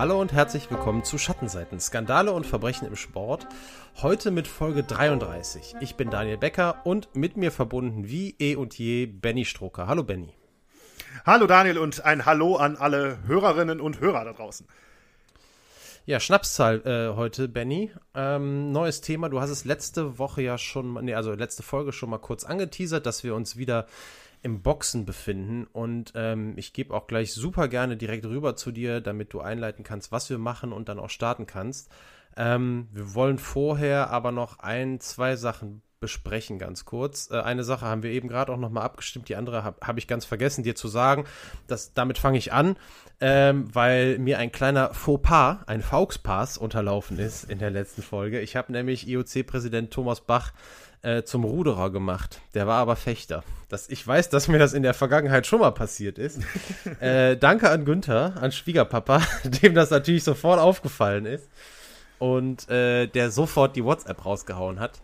Hallo und herzlich willkommen zu Schattenseiten, Skandale und Verbrechen im Sport. Heute mit Folge 33. Ich bin Daniel Becker und mit mir verbunden wie eh und je Benny Strucker. Hallo Benny. Hallo Daniel und ein Hallo an alle Hörerinnen und Hörer da draußen. Ja, Schnapszahl äh, heute, Benny. Ähm, neues Thema. Du hast es letzte Woche ja schon, nee, also letzte Folge schon mal kurz angeteasert, dass wir uns wieder im Boxen befinden. Und ähm, ich gebe auch gleich super gerne direkt rüber zu dir, damit du einleiten kannst, was wir machen und dann auch starten kannst. Ähm, wir wollen vorher aber noch ein, zwei Sachen besprechen, ganz kurz. Äh, eine Sache haben wir eben gerade auch nochmal abgestimmt, die andere habe hab ich ganz vergessen, dir zu sagen. Das, damit fange ich an, ähm, weil mir ein kleiner Fauxpas, ein Fauxpass unterlaufen ist in der letzten Folge. Ich habe nämlich IOC-Präsident Thomas Bach äh, zum Ruderer gemacht. Der war aber Fechter. Das, ich weiß, dass mir das in der Vergangenheit schon mal passiert ist. äh, danke an Günther, an Schwiegerpapa, dem das natürlich sofort aufgefallen ist. Und äh, der sofort die WhatsApp rausgehauen hat.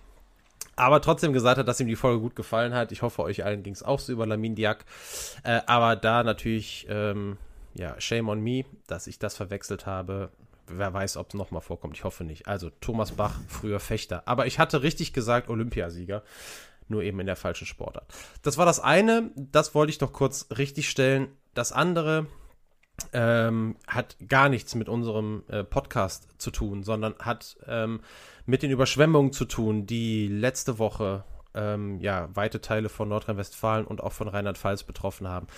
Aber trotzdem gesagt hat, dass ihm die Folge gut gefallen hat. Ich hoffe, euch allen ging es auch so über Lamin Diak. Äh, aber da natürlich, ähm, ja, shame on me, dass ich das verwechselt habe wer weiß, ob es nochmal vorkommt. Ich hoffe nicht. Also Thomas Bach, früher Fechter. Aber ich hatte richtig gesagt Olympiasieger. Nur eben in der falschen Sportart. Das war das eine. Das wollte ich noch kurz richtig stellen. Das andere ähm, hat gar nichts mit unserem äh, Podcast zu tun, sondern hat ähm, mit den Überschwemmungen zu tun, die letzte Woche ähm, ja weite Teile von Nordrhein-Westfalen und auch von Rheinland-Pfalz betroffen haben.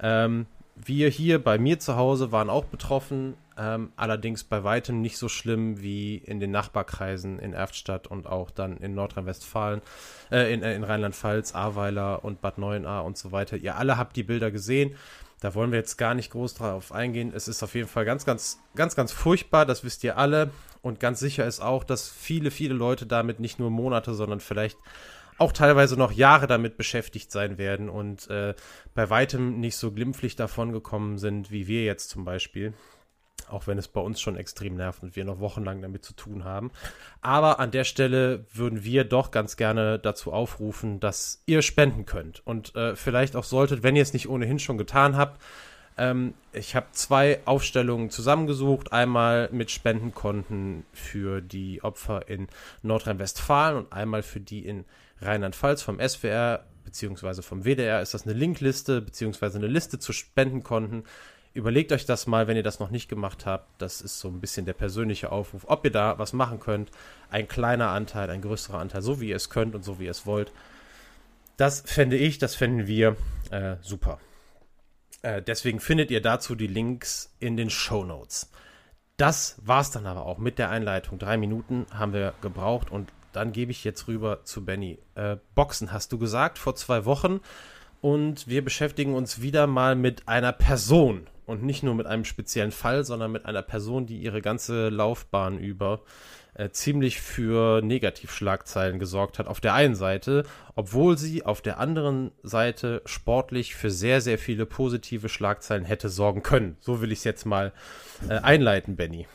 Ähm, wir hier bei mir zu Hause waren auch betroffen, ähm, allerdings bei weitem nicht so schlimm wie in den Nachbarkreisen in Erftstadt und auch dann in Nordrhein-Westfalen, äh, in, äh, in Rheinland-Pfalz, Ahrweiler und Bad Neuenahr und so weiter. Ihr alle habt die Bilder gesehen. Da wollen wir jetzt gar nicht groß drauf eingehen. Es ist auf jeden Fall ganz, ganz, ganz, ganz furchtbar. Das wisst ihr alle. Und ganz sicher ist auch, dass viele, viele Leute damit nicht nur Monate, sondern vielleicht auch teilweise noch Jahre damit beschäftigt sein werden und äh, bei weitem nicht so glimpflich davon gekommen sind, wie wir jetzt zum Beispiel. Auch wenn es bei uns schon extrem nervt und wir noch wochenlang damit zu tun haben. Aber an der Stelle würden wir doch ganz gerne dazu aufrufen, dass ihr spenden könnt. Und äh, vielleicht auch solltet, wenn ihr es nicht ohnehin schon getan habt, ähm, ich habe zwei Aufstellungen zusammengesucht. Einmal mit Spendenkonten für die Opfer in Nordrhein-Westfalen und einmal für die in Rheinland-Pfalz vom SWR beziehungsweise vom WDR ist das eine Linkliste beziehungsweise eine Liste zu Spendenkonten. Überlegt euch das mal, wenn ihr das noch nicht gemacht habt. Das ist so ein bisschen der persönliche Aufruf, ob ihr da was machen könnt. Ein kleiner Anteil, ein größerer Anteil, so wie ihr es könnt und so wie ihr es wollt. Das fände ich, das fänden wir äh, super. Äh, deswegen findet ihr dazu die Links in den Show Notes. Das war's dann aber auch mit der Einleitung. Drei Minuten haben wir gebraucht und dann gebe ich jetzt rüber zu Benny. Äh, Boxen hast du gesagt vor zwei Wochen und wir beschäftigen uns wieder mal mit einer Person und nicht nur mit einem speziellen Fall, sondern mit einer Person, die ihre ganze Laufbahn über äh, ziemlich für Negativschlagzeilen gesorgt hat. Auf der einen Seite, obwohl sie auf der anderen Seite sportlich für sehr, sehr viele positive Schlagzeilen hätte sorgen können. So will ich es jetzt mal äh, einleiten, Benny.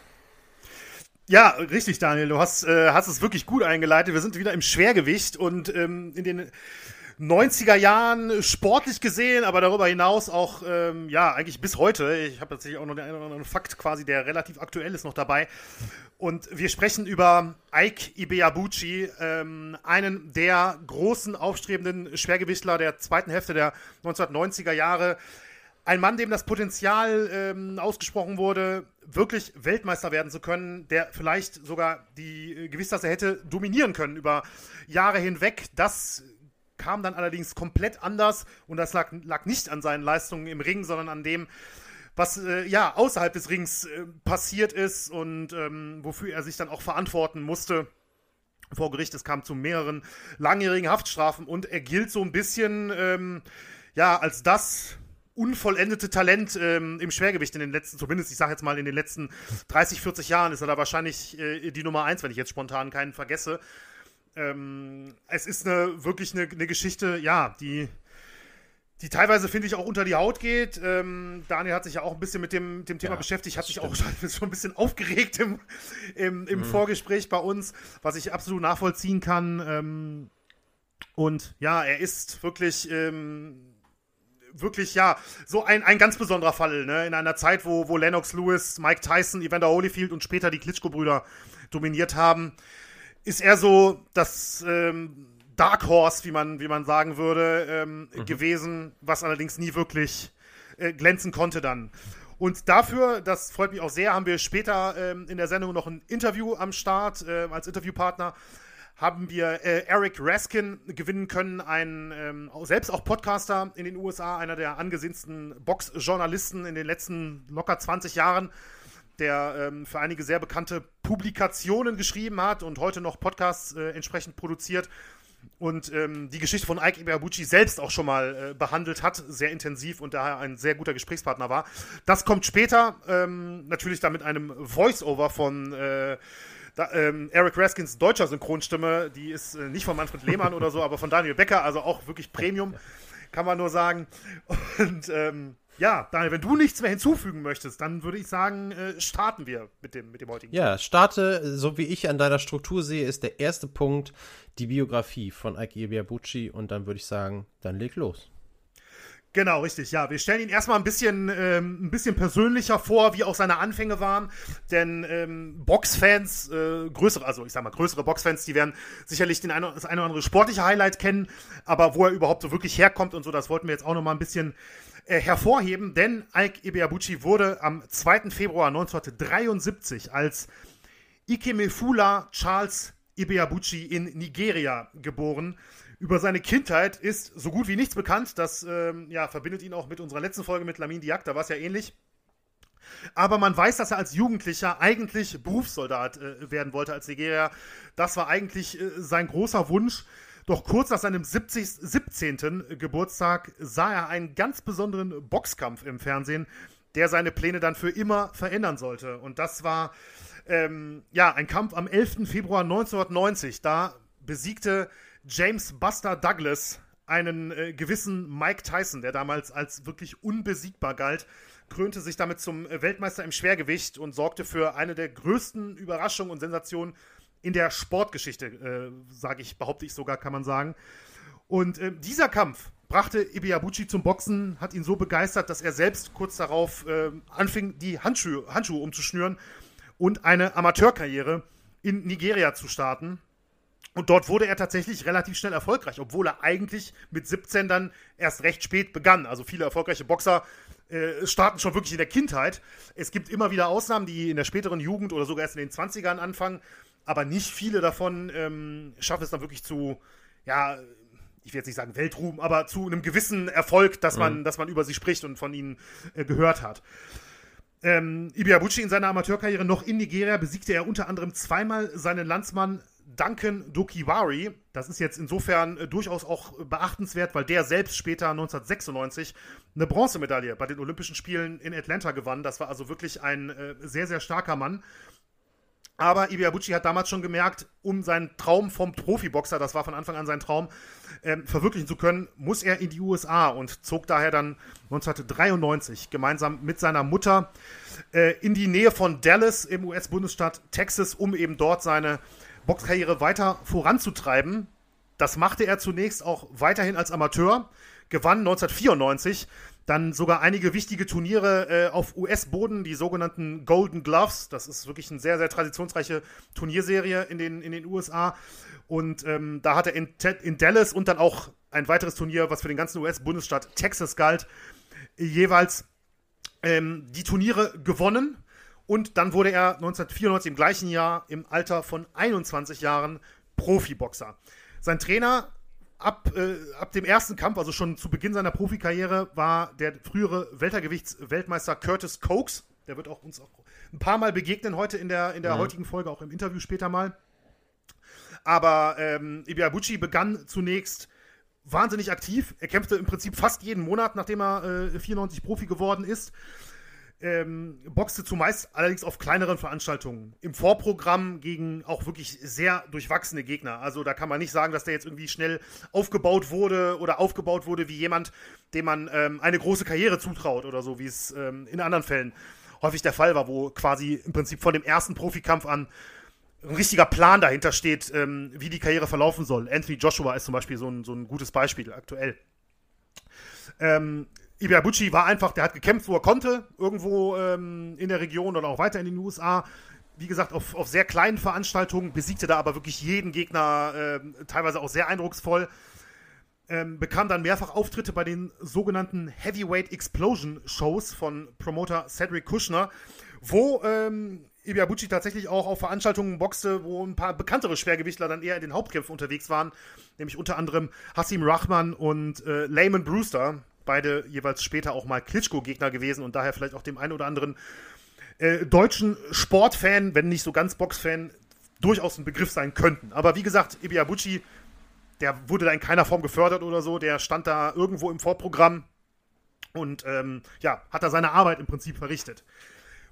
Ja, richtig, Daniel. Du hast, äh, hast es wirklich gut eingeleitet. Wir sind wieder im Schwergewicht und ähm, in den 90er Jahren sportlich gesehen, aber darüber hinaus auch, ähm, ja, eigentlich bis heute. Ich habe tatsächlich auch noch den einen oder anderen Fakt quasi, der relativ aktuell ist, noch dabei. Und wir sprechen über Ike Ibeabuchi, ähm, einen der großen aufstrebenden Schwergewichtler der zweiten Hälfte der 1990er Jahre. Ein Mann, dem das Potenzial ähm, ausgesprochen wurde, wirklich Weltmeister werden zu können, der vielleicht sogar die äh, Gewichtsklasse hätte dominieren können über Jahre hinweg. Das kam dann allerdings komplett anders und das lag, lag nicht an seinen Leistungen im Ring, sondern an dem, was äh, ja außerhalb des Rings äh, passiert ist und ähm, wofür er sich dann auch verantworten musste vor Gericht. Es kam zu mehreren langjährigen Haftstrafen und er gilt so ein bisschen ähm, ja als das unvollendete Talent ähm, im Schwergewicht in den letzten, zumindest ich sage jetzt mal in den letzten 30, 40 Jahren ist er da wahrscheinlich äh, die Nummer eins, wenn ich jetzt spontan keinen vergesse. Ähm, es ist eine, wirklich eine, eine Geschichte, ja, die, die teilweise, finde ich, auch unter die Haut geht. Ähm, Daniel hat sich ja auch ein bisschen mit dem, dem Thema ja, beschäftigt, hat sich auch schon, schon, ein bisschen aufgeregt im, im, im mhm. Vorgespräch bei uns, was ich absolut nachvollziehen kann. Ähm, und ja, er ist wirklich ähm, wirklich, ja, so ein, ein ganz besonderer Fall, ne? In einer Zeit, wo, wo Lennox Lewis, Mike Tyson, Evander Holyfield und später die Klitschko-Brüder dominiert haben, ist er so das ähm, Dark Horse, wie man, wie man sagen würde, ähm, mhm. gewesen, was allerdings nie wirklich äh, glänzen konnte dann. Und dafür, das freut mich auch sehr, haben wir später ähm, in der Sendung noch ein Interview am Start äh, als Interviewpartner haben wir äh, Eric Raskin gewinnen können, ein ähm, selbst auch Podcaster in den USA, einer der angesehensten Boxjournalisten in den letzten locker 20 Jahren, der ähm, für einige sehr bekannte Publikationen geschrieben hat und heute noch Podcasts äh, entsprechend produziert und ähm, die Geschichte von Ike Ibeabuchi selbst auch schon mal äh, behandelt hat, sehr intensiv und daher ein sehr guter Gesprächspartner war. Das kommt später, ähm, natürlich dann mit einem Voice-Over von äh, da, ähm, Eric Raskins deutscher Synchronstimme, die ist äh, nicht von Manfred Lehmann oder so, aber von Daniel Becker, also auch wirklich Premium, kann man nur sagen. Und ähm, ja, Daniel, wenn du nichts mehr hinzufügen möchtest, dann würde ich sagen, äh, starten wir mit dem, mit dem heutigen. Ja, starte, so wie ich an deiner Struktur sehe, ist der erste Punkt die Biografie von Ike Ibiabuchi und dann würde ich sagen, dann leg los. Genau, richtig. Ja, wir stellen ihn erstmal ein bisschen, ähm, ein bisschen persönlicher vor, wie auch seine Anfänge waren. Denn ähm, Boxfans, äh, größere, also ich sag mal größere Boxfans, die werden sicherlich den ein, das eine oder andere sportliche Highlight kennen. Aber wo er überhaupt so wirklich herkommt und so, das wollten wir jetzt auch nochmal ein bisschen äh, hervorheben. Denn Ike Ibeabuchi wurde am 2. Februar 1973 als Ikemefula Charles Ibeabuchi in Nigeria geboren. Über seine Kindheit ist so gut wie nichts bekannt. Das ähm, ja, verbindet ihn auch mit unserer letzten Folge mit Lamin Diak, da war es ja ähnlich. Aber man weiß, dass er als Jugendlicher eigentlich Berufssoldat äh, werden wollte als Nigeria. Das war eigentlich äh, sein großer Wunsch. Doch kurz nach seinem 70, 17. Geburtstag sah er einen ganz besonderen Boxkampf im Fernsehen, der seine Pläne dann für immer verändern sollte. Und das war ähm, ja ein Kampf am 11. Februar 1990. Da besiegte James Buster Douglas einen äh, gewissen Mike Tyson, der damals als wirklich unbesiegbar galt, krönte sich damit zum äh, Weltmeister im Schwergewicht und sorgte für eine der größten Überraschungen und Sensationen in der Sportgeschichte, äh, sage ich, behaupte ich sogar, kann man sagen. Und äh, dieser Kampf brachte Ibiabuchi zum Boxen, hat ihn so begeistert, dass er selbst kurz darauf äh, anfing, die Handschuhe, Handschuhe umzuschnüren und eine Amateurkarriere in Nigeria zu starten. Und dort wurde er tatsächlich relativ schnell erfolgreich, obwohl er eigentlich mit 17 dann erst recht spät begann. Also viele erfolgreiche Boxer äh, starten schon wirklich in der Kindheit. Es gibt immer wieder Ausnahmen, die in der späteren Jugend oder sogar erst in den 20ern anfangen, aber nicht viele davon ähm, schaffen es dann wirklich zu, ja, ich will jetzt nicht sagen Weltruhm, aber zu einem gewissen Erfolg, dass man, mhm. dass man über sie spricht und von ihnen äh, gehört hat. Ähm, Ibiabuchi in seiner Amateurkarriere noch in Nigeria besiegte er unter anderem zweimal seinen Landsmann Duncan Dokiwari. Das ist jetzt insofern äh, durchaus auch beachtenswert, weil der selbst später 1996 eine Bronzemedaille bei den Olympischen Spielen in Atlanta gewann. Das war also wirklich ein äh, sehr, sehr starker Mann. Aber Ibiabuchi hat damals schon gemerkt, um seinen Traum vom Profiboxer, das war von Anfang an sein Traum, äh, verwirklichen zu können, muss er in die USA und zog daher dann 1993 gemeinsam mit seiner Mutter äh, in die Nähe von Dallas im US-Bundesstaat Texas, um eben dort seine Boxkarriere weiter voranzutreiben. Das machte er zunächst auch weiterhin als Amateur, gewann 1994 dann sogar einige wichtige Turniere äh, auf US-Boden, die sogenannten Golden Gloves. Das ist wirklich eine sehr, sehr traditionsreiche Turnierserie in den, in den USA. Und ähm, da hat er in, in Dallas und dann auch ein weiteres Turnier, was für den ganzen US-Bundesstaat Texas galt, jeweils ähm, die Turniere gewonnen. Und dann wurde er 1994 im gleichen Jahr im Alter von 21 Jahren Profiboxer. Sein Trainer ab, äh, ab dem ersten Kampf, also schon zu Beginn seiner Profikarriere, war der frühere Weltergewichtsweltmeister Curtis Cokes. Der wird auch uns auch ein paar Mal begegnen heute in der, in der mhm. heutigen Folge, auch im Interview später mal. Aber ähm, Ibiabuchi begann zunächst wahnsinnig aktiv. Er kämpfte im Prinzip fast jeden Monat, nachdem er äh, 94 Profi geworden ist ähm, boxte zumeist allerdings auf kleineren Veranstaltungen. Im Vorprogramm gegen auch wirklich sehr durchwachsene Gegner. Also da kann man nicht sagen, dass der jetzt irgendwie schnell aufgebaut wurde oder aufgebaut wurde wie jemand, dem man ähm, eine große Karriere zutraut oder so, wie es ähm, in anderen Fällen häufig der Fall war, wo quasi im Prinzip von dem ersten Profikampf an ein richtiger Plan dahinter steht, ähm, wie die Karriere verlaufen soll. Anthony Joshua ist zum Beispiel so ein, so ein gutes Beispiel aktuell. Ähm, Ibeabuchi war einfach, der hat gekämpft, wo er konnte, irgendwo ähm, in der Region oder auch weiter in den USA. Wie gesagt, auf, auf sehr kleinen Veranstaltungen, besiegte da aber wirklich jeden Gegner, äh, teilweise auch sehr eindrucksvoll. Ähm, bekam dann mehrfach Auftritte bei den sogenannten Heavyweight Explosion Shows von Promoter Cedric Kushner, wo ähm, Ibiabuchi tatsächlich auch auf Veranstaltungen boxte, wo ein paar bekanntere Schwergewichtler dann eher in den Hauptkämpfen unterwegs waren, nämlich unter anderem Hassim Rahman und äh, Layman Brewster, beide jeweils später auch mal Klitschko-Gegner gewesen und daher vielleicht auch dem einen oder anderen äh, deutschen Sportfan, wenn nicht so ganz Boxfan, durchaus ein Begriff sein könnten. Aber wie gesagt, Ibiabuchi, der wurde da in keiner Form gefördert oder so, der stand da irgendwo im Vorprogramm und ähm, ja, hat da seine Arbeit im Prinzip verrichtet.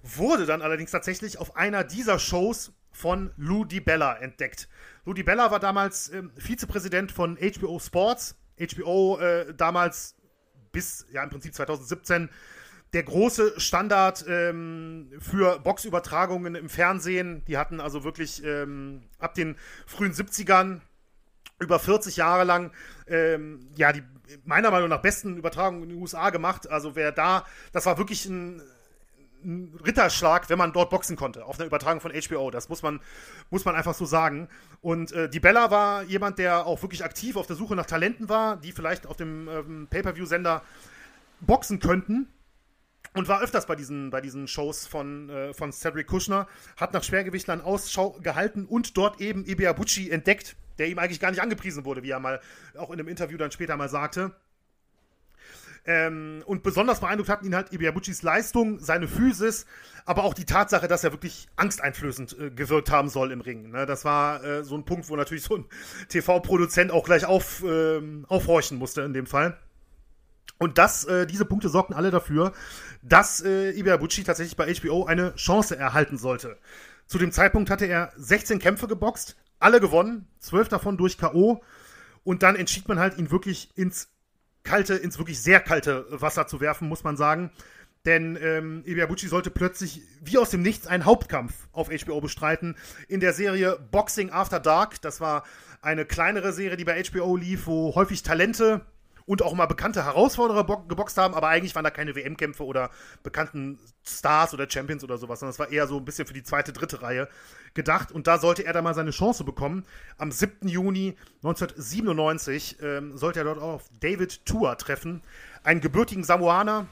Wurde dann allerdings tatsächlich auf einer dieser Shows von Lou DiBella entdeckt. Lou DiBella war damals äh, Vizepräsident von HBO Sports. HBO äh, damals bis ja im Prinzip 2017 der große Standard ähm, für Boxübertragungen im Fernsehen. Die hatten also wirklich ähm, ab den frühen 70ern über 40 Jahre lang ähm, ja die meiner Meinung nach besten Übertragungen in den USA gemacht. Also wer da, das war wirklich ein, ein Ritterschlag, wenn man dort boxen konnte, auf einer Übertragung von HBO. Das muss man, muss man einfach so sagen. Und äh, die Bella war jemand, der auch wirklich aktiv auf der Suche nach Talenten war, die vielleicht auf dem ähm, Pay-Per-View-Sender boxen könnten. Und war öfters bei diesen, bei diesen Shows von, äh, von Cedric Kushner, hat nach Schwergewichtlern Ausschau gehalten und dort eben Ibiabuchi entdeckt, der ihm eigentlich gar nicht angepriesen wurde, wie er mal auch in einem Interview dann später mal sagte. Ähm, und besonders beeindruckt hatten ihn halt Ibiabuchis Leistung, seine Physis, aber auch die Tatsache, dass er wirklich angsteinflößend äh, gewirkt haben soll im Ring. Ne? Das war äh, so ein Punkt, wo natürlich so ein TV-Produzent auch gleich auf, äh, aufhorchen musste in dem Fall. Und das, äh, diese Punkte sorgten alle dafür, dass äh, Ibiabuchi tatsächlich bei HBO eine Chance erhalten sollte. Zu dem Zeitpunkt hatte er 16 Kämpfe geboxt, alle gewonnen, 12 davon durch K.O. Und dann entschied man halt, ihn wirklich ins kalte, ins wirklich sehr kalte Wasser zu werfen, muss man sagen. Denn ähm, Ibiabuchi sollte plötzlich wie aus dem Nichts einen Hauptkampf auf HBO bestreiten in der Serie Boxing After Dark. Das war eine kleinere Serie, die bei HBO lief, wo häufig Talente und auch mal bekannte Herausforderer geboxt haben, aber eigentlich waren da keine WM-Kämpfe oder bekannten Stars oder Champions oder sowas, sondern es war eher so ein bisschen für die zweite, dritte Reihe gedacht. Und da sollte er dann mal seine Chance bekommen. Am 7. Juni 1997 ähm, sollte er dort auch auf David Tua treffen, einen gebürtigen Samoaner,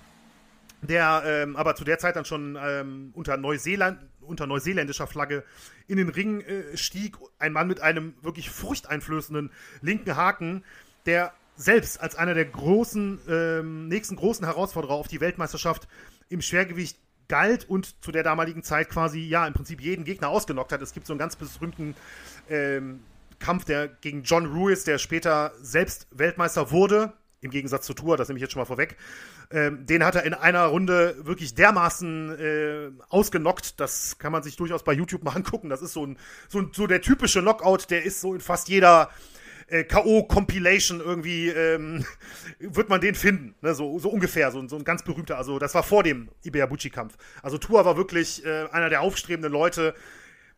der ähm, aber zu der Zeit dann schon ähm, unter, Neuseeland, unter neuseeländischer Flagge in den Ring äh, stieg. Ein Mann mit einem wirklich furchteinflößenden linken Haken, der selbst als einer der großen, ähm, nächsten großen Herausforderer auf die Weltmeisterschaft im Schwergewicht galt und zu der damaligen Zeit quasi, ja, im Prinzip jeden Gegner ausgenockt hat. Es gibt so einen ganz berühmten ähm, Kampf der, gegen John Ruiz, der später selbst Weltmeister wurde, im Gegensatz zu Tour, das nehme ich jetzt schon mal vorweg. Ähm, den hat er in einer Runde wirklich dermaßen äh, ausgenockt, das kann man sich durchaus bei YouTube mal angucken. Das ist so, ein, so, so der typische Knockout, der ist so in fast jeder äh, K.O.-Compilation irgendwie, ähm, wird man den finden. Ne? So, so ungefähr, so, so ein ganz berühmter. Also, das war vor dem Ibeabuchi-Kampf. Also, Tua war wirklich äh, einer der aufstrebenden Leute.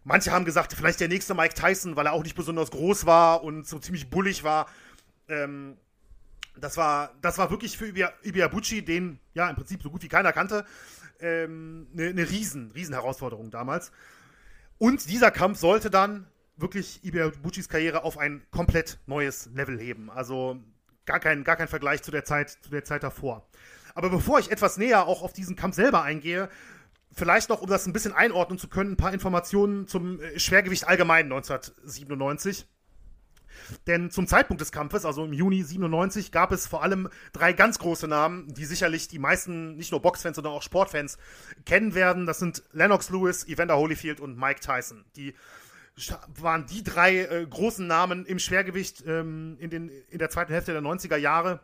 Manche haben gesagt, vielleicht der nächste Mike Tyson, weil er auch nicht besonders groß war und so ziemlich bullig war. Ähm, das war, das war wirklich für Ibiabuchi, den ja im Prinzip so gut wie keiner kannte, ähm, eine, eine riesen, riesen damals. Und dieser Kampf sollte dann wirklich Ibeabuchis Karriere auf ein komplett neues Level heben. Also gar kein, gar kein Vergleich zu der Zeit, zu der Zeit davor. Aber bevor ich etwas näher auch auf diesen Kampf selber eingehe, vielleicht noch, um das ein bisschen einordnen zu können, ein paar Informationen zum äh, Schwergewicht allgemein 1997. Denn zum Zeitpunkt des Kampfes, also im Juni 97, gab es vor allem drei ganz große Namen, die sicherlich die meisten, nicht nur Boxfans, sondern auch Sportfans kennen werden. Das sind Lennox Lewis, Evander Holyfield und Mike Tyson. Die waren die drei äh, großen Namen im Schwergewicht ähm, in, den, in der zweiten Hälfte der 90er Jahre.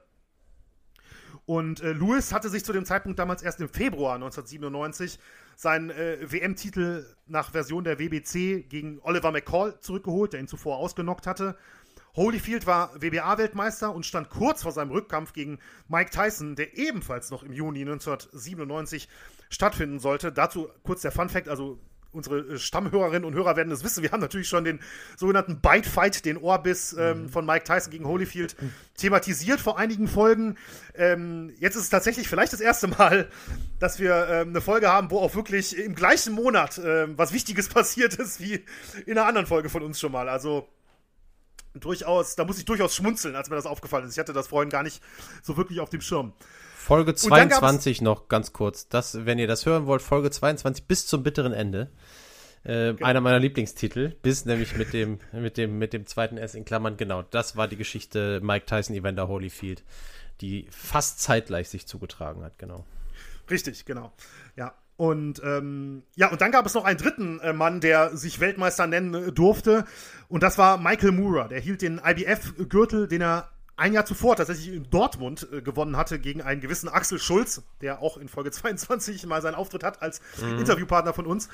Und äh, Lewis hatte sich zu dem Zeitpunkt damals erst im Februar 1997 seinen äh, WM-Titel nach Version der WBC gegen Oliver McCall zurückgeholt, der ihn zuvor ausgenockt hatte. Holyfield war WBA-Weltmeister und stand kurz vor seinem Rückkampf gegen Mike Tyson, der ebenfalls noch im Juni 1997 stattfinden sollte. Dazu kurz der Fun-Fact: also unsere äh, Stammhörerinnen und Hörer werden das wissen. Wir haben natürlich schon den sogenannten Bite Fight, den Ohrbiss ähm, mhm. von Mike Tyson gegen Holyfield, thematisiert vor einigen Folgen. Ähm, jetzt ist es tatsächlich vielleicht das erste Mal, dass wir ähm, eine Folge haben, wo auch wirklich im gleichen Monat ähm, was Wichtiges passiert ist, wie in einer anderen Folge von uns schon mal. Also durchaus, da muss ich durchaus schmunzeln, als mir das aufgefallen ist. Ich hatte das vorhin gar nicht so wirklich auf dem Schirm. Folge 22 noch ganz kurz. Das, wenn ihr das hören wollt, Folge 22 bis zum bitteren Ende. Äh, genau. Einer meiner Lieblingstitel, bis nämlich mit dem, mit dem, mit dem zweiten S in Klammern, genau. Das war die Geschichte Mike Tyson, Evander Holyfield, die fast zeitgleich sich zugetragen hat, genau. Richtig, genau. Ja. Und ähm, ja, und dann gab es noch einen dritten äh, Mann, der sich Weltmeister nennen äh, durfte. Und das war Michael Moorer. Der hielt den IBF-Gürtel, den er ein Jahr zuvor tatsächlich in Dortmund äh, gewonnen hatte gegen einen gewissen Axel Schulz, der auch in Folge 22 mal seinen Auftritt hat als mhm. Interviewpartner von uns.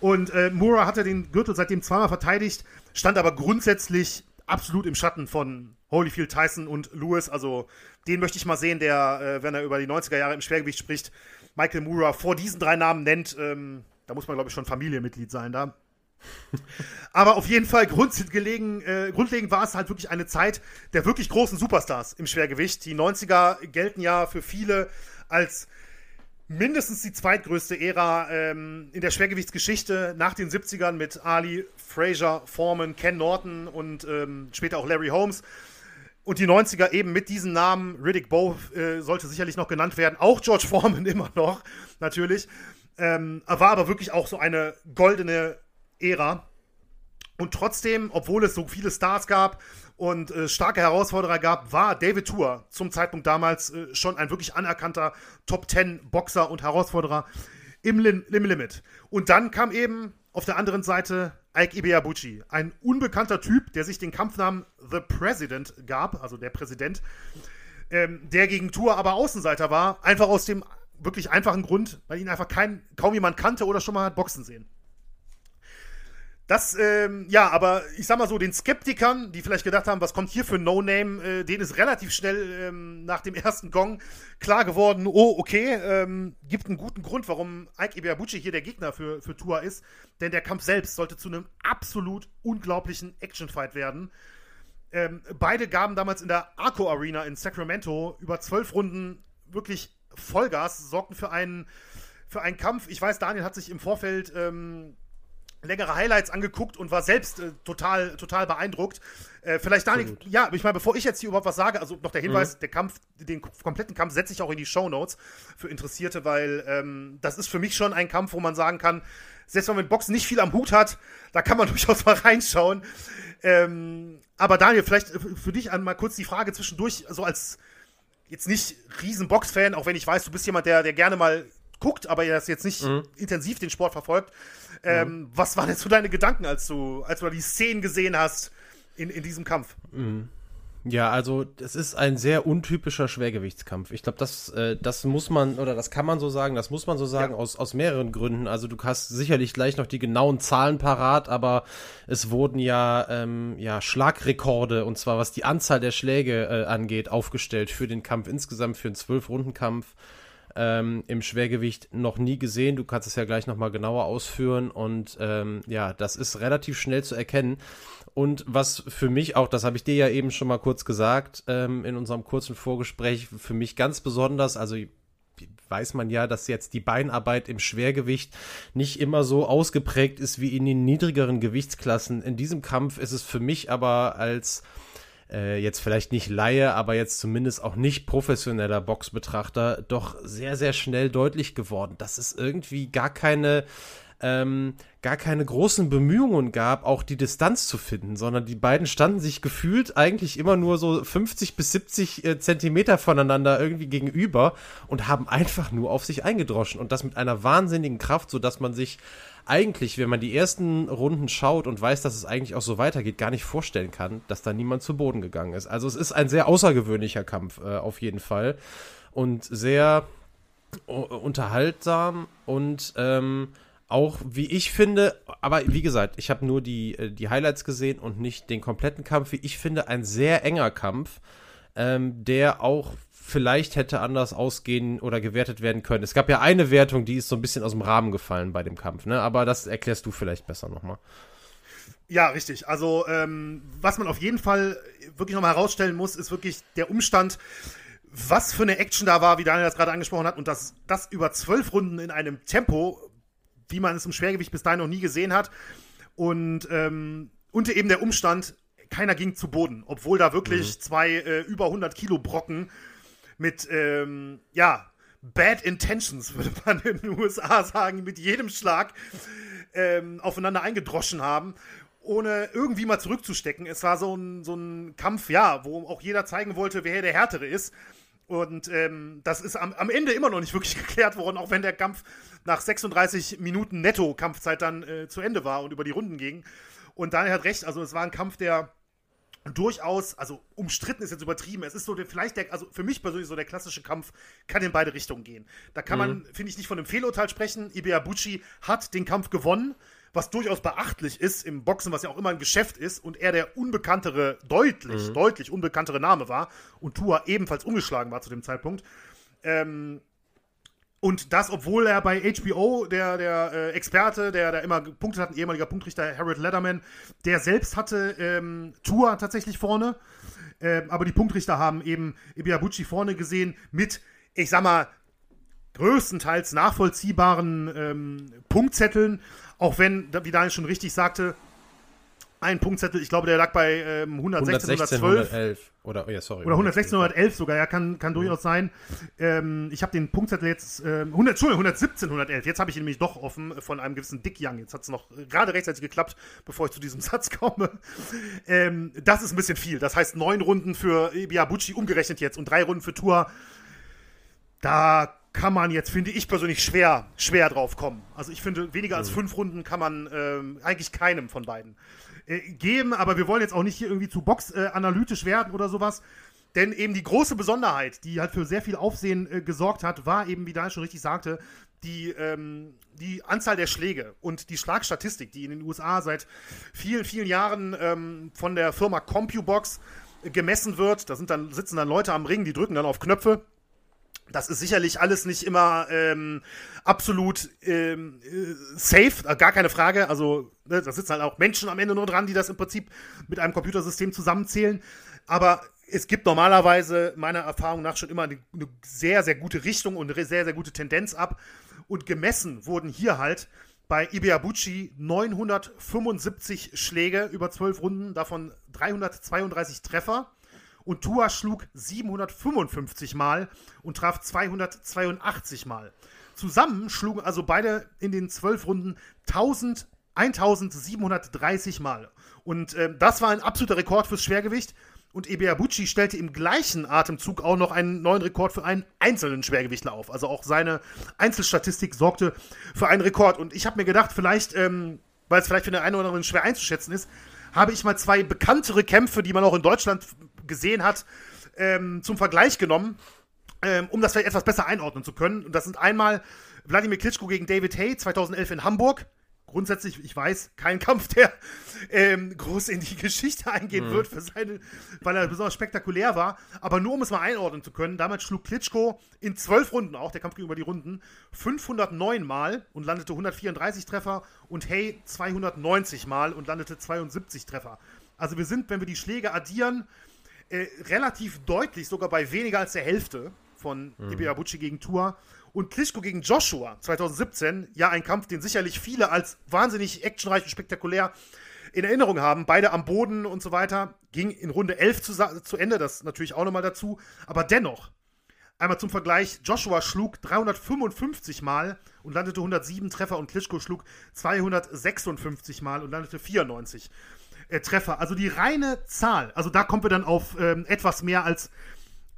Und äh, Mura hatte den Gürtel seitdem zweimal verteidigt, stand aber grundsätzlich absolut im Schatten von Holyfield, Tyson und Lewis. Also den möchte ich mal sehen, der, äh, wenn er über die 90er Jahre im Schwergewicht spricht, Michael Mura vor diesen drei Namen nennt. Ähm, da muss man, glaube ich, schon Familienmitglied sein da. Aber auf jeden Fall grundlegend, äh, grundlegend war es halt wirklich eine Zeit der wirklich großen Superstars im Schwergewicht. Die 90er gelten ja für viele als mindestens die zweitgrößte Ära ähm, in der Schwergewichtsgeschichte nach den 70ern mit Ali, Fraser, Foreman, Ken Norton und ähm, später auch Larry Holmes. Und die 90er eben mit diesen Namen, Riddick Bowe äh, sollte sicherlich noch genannt werden, auch George Foreman immer noch, natürlich. Ähm, war aber wirklich auch so eine goldene Ära. Und trotzdem, obwohl es so viele Stars gab und äh, starke Herausforderer gab, war David Tour zum Zeitpunkt damals äh, schon ein wirklich anerkannter Top 10 Boxer und Herausforderer im, Lim im Limit. Und dann kam eben auf der anderen Seite Ike Ibeabuchi, ein unbekannter Typ, der sich den Kampfnamen The President gab, also der Präsident, ähm, der gegen Tour aber Außenseiter war, einfach aus dem wirklich einfachen Grund, weil ihn einfach kein, kaum jemand kannte oder schon mal hat Boxen sehen. Das, ähm, ja, aber ich sag mal so, den Skeptikern, die vielleicht gedacht haben, was kommt hier für No-Name, äh, denen ist relativ schnell ähm, nach dem ersten Gong klar geworden, oh, okay, ähm, gibt einen guten Grund, warum Ike Ibeabuchi hier der Gegner für, für Tua ist, denn der Kampf selbst sollte zu einem absolut unglaublichen Actionfight werden. Ähm, beide gaben damals in der Arco Arena in Sacramento über zwölf Runden wirklich Vollgas, sorgten für einen, für einen Kampf. Ich weiß, Daniel hat sich im Vorfeld ähm, längere Highlights angeguckt und war selbst äh, total, total beeindruckt. Äh, vielleicht Daniel, ja, ich meine, bevor ich jetzt hier überhaupt was sage, also noch der Hinweis, mhm. der Kampf, den kompletten Kampf setze ich auch in die Show Notes für Interessierte, weil ähm, das ist für mich schon ein Kampf, wo man sagen kann, selbst wenn man mit Boxen nicht viel am Hut hat, da kann man durchaus mal reinschauen. Ähm, aber Daniel, vielleicht für dich einmal kurz die Frage zwischendurch, so als jetzt nicht riesen Box-Fan, auch wenn ich weiß, du bist jemand, der, der gerne mal guckt, aber er jetzt nicht mhm. intensiv den Sport verfolgt. Ähm, mhm. Was waren jetzt so deine Gedanken, als du, als du die Szenen gesehen hast in, in diesem Kampf? Mhm. Ja, also es ist ein sehr untypischer Schwergewichtskampf. Ich glaube, das, äh, das muss man oder das kann man so sagen, das muss man so sagen ja. aus, aus mehreren Gründen. Also du hast sicherlich gleich noch die genauen Zahlen parat, aber es wurden ja, ähm, ja Schlagrekorde und zwar was die Anzahl der Schläge äh, angeht, aufgestellt für den Kampf insgesamt, für einen Zwölf-Runden-Kampf ähm, im Schwergewicht noch nie gesehen. Du kannst es ja gleich nochmal genauer ausführen und ähm, ja, das ist relativ schnell zu erkennen. Und was für mich auch, das habe ich dir ja eben schon mal kurz gesagt, ähm, in unserem kurzen Vorgespräch, für mich ganz besonders, also weiß man ja, dass jetzt die Beinarbeit im Schwergewicht nicht immer so ausgeprägt ist wie in den niedrigeren Gewichtsklassen. In diesem Kampf ist es für mich aber als äh, jetzt vielleicht nicht Laie, aber jetzt zumindest auch nicht professioneller Boxbetrachter doch sehr, sehr schnell deutlich geworden, dass es irgendwie gar keine ähm, gar keine großen Bemühungen gab, auch die Distanz zu finden, sondern die beiden standen sich gefühlt eigentlich immer nur so 50 bis 70 äh, Zentimeter voneinander irgendwie gegenüber und haben einfach nur auf sich eingedroschen und das mit einer wahnsinnigen Kraft, so dass man sich eigentlich, wenn man die ersten Runden schaut und weiß, dass es eigentlich auch so weitergeht, gar nicht vorstellen kann, dass da niemand zu Boden gegangen ist. Also es ist ein sehr außergewöhnlicher Kampf äh, auf jeden Fall und sehr unterhaltsam und ähm, auch, wie ich finde, aber wie gesagt, ich habe nur die, äh, die Highlights gesehen und nicht den kompletten Kampf. Wie ich finde, ein sehr enger Kampf ähm, der auch vielleicht hätte anders ausgehen oder gewertet werden können. Es gab ja eine Wertung, die ist so ein bisschen aus dem Rahmen gefallen bei dem Kampf, ne? Aber das erklärst du vielleicht besser nochmal. Ja, richtig. Also, ähm, was man auf jeden Fall wirklich nochmal herausstellen muss, ist wirklich der Umstand, was für eine Action da war, wie Daniel das gerade angesprochen hat, und dass das über zwölf Runden in einem Tempo, wie man es im Schwergewicht bis dahin noch nie gesehen hat, und ähm, unter eben der Umstand, keiner ging zu Boden, obwohl da wirklich mhm. zwei äh, über 100 Kilo Brocken mit, ähm, ja, Bad Intentions, würde man in den USA sagen, mit jedem Schlag ähm, aufeinander eingedroschen haben ohne irgendwie mal zurückzustecken. Es war so ein, so ein Kampf, ja, wo auch jeder zeigen wollte, wer der Härtere ist. Und ähm, das ist am, am, Ende immer noch nicht wirklich geklärt worden, auch wenn der Kampf nach 36 Minuten Netto-Kampfzeit dann äh, zu Ende war und über die Runden ging. Und Daniel hat recht, also es war ein Kampf, der durchaus, also umstritten ist jetzt übertrieben. Es ist so der, vielleicht der, also für mich persönlich so der klassische Kampf, kann in beide Richtungen gehen. Da kann mhm. man, finde ich, nicht von einem Fehlurteil sprechen. Ibeabuchi hat den Kampf gewonnen was durchaus beachtlich ist im Boxen, was ja auch immer ein Geschäft ist und er der unbekanntere, deutlich, mhm. deutlich unbekanntere Name war und Tua ebenfalls ungeschlagen war zu dem Zeitpunkt. Ähm, und das, obwohl er bei HBO, der, der äh, Experte, der da immer gepunktet hat, ein ehemaliger Punktrichter, Harold Letterman, der selbst hatte ähm, Tua tatsächlich vorne. Ähm, aber die Punktrichter haben eben Ibiabuchi vorne gesehen mit, ich sag mal, größtenteils nachvollziehbaren ähm, Punktzetteln. Auch wenn, wie Daniel schon richtig sagte, ein Punktzettel, ich glaube, der lag bei ähm, 116, 116, 112. 111. Oder, oh ja, sorry. Oder 116, 111 sogar, ja, kann, kann durchaus sein. Ähm, ich habe den Punktzettel jetzt, äh, 100, Entschuldigung, 117, 111. Jetzt habe ich ihn nämlich doch offen von einem gewissen Dick Young. Jetzt hat es noch gerade rechtzeitig geklappt, bevor ich zu diesem Satz komme. Ähm, das ist ein bisschen viel. Das heißt, neun Runden für Biabucci umgerechnet jetzt und drei Runden für Tour. Da kann man jetzt, finde ich persönlich, schwer, schwer drauf kommen. Also ich finde, weniger als mhm. fünf Runden kann man ähm, eigentlich keinem von beiden äh, geben, aber wir wollen jetzt auch nicht hier irgendwie zu Box äh, analytisch werden oder sowas. Denn eben die große Besonderheit, die halt für sehr viel Aufsehen äh, gesorgt hat, war eben, wie Daniel schon richtig sagte, die, ähm, die Anzahl der Schläge und die Schlagstatistik, die in den USA seit vielen, vielen Jahren ähm, von der Firma CompuBox gemessen wird. Da sind dann, sitzen dann Leute am Ring, die drücken dann auf Knöpfe das ist sicherlich alles nicht immer ähm, absolut ähm, äh, safe, äh, gar keine Frage. Also, ne, da sitzen halt auch Menschen am Ende nur dran, die das im Prinzip mit einem Computersystem zusammenzählen. Aber es gibt normalerweise meiner Erfahrung nach schon immer eine, eine sehr, sehr gute Richtung und eine sehr, sehr gute Tendenz ab. Und gemessen wurden hier halt bei Ibiabuchi 975 Schläge über 12 Runden, davon 332 Treffer und Tua schlug 755 Mal und traf 282 Mal. Zusammen schlugen also beide in den zwölf Runden 1000, 1730 Mal. Und äh, das war ein absoluter Rekord fürs Schwergewicht. Und Ebeabuchi stellte im gleichen Atemzug auch noch einen neuen Rekord für einen einzelnen Schwergewichtler auf. Also auch seine Einzelstatistik sorgte für einen Rekord. Und ich habe mir gedacht, vielleicht, ähm, weil es vielleicht für den einen oder anderen schwer einzuschätzen ist, habe ich mal zwei bekanntere Kämpfe, die man auch in Deutschland gesehen hat, ähm, zum Vergleich genommen, ähm, um das vielleicht etwas besser einordnen zu können. Und das sind einmal Wladimir Klitschko gegen David Hay 2011 in Hamburg. Grundsätzlich, ich weiß, kein Kampf, der ähm, groß in die Geschichte eingehen mhm. wird, für seine, weil er besonders spektakulär war. Aber nur um es mal einordnen zu können, damals schlug Klitschko in zwölf Runden auch, der Kampf ging über die Runden, 509 Mal und landete 134 Treffer und Hay 290 Mal und landete 72 Treffer. Also wir sind, wenn wir die Schläge addieren, äh, relativ deutlich, sogar bei weniger als der Hälfte von mhm. Ibeabuchi gegen Tua. Und Klitschko gegen Joshua 2017, ja, ein Kampf, den sicherlich viele als wahnsinnig actionreich und spektakulär in Erinnerung haben. Beide am Boden und so weiter. Ging in Runde 11 zu, zu Ende, das natürlich auch nochmal dazu. Aber dennoch, einmal zum Vergleich: Joshua schlug 355 Mal und landete 107 Treffer und Klitschko schlug 256 Mal und landete 94 äh, Treffer. Also die reine Zahl, also da kommen wir dann auf ähm, etwas mehr als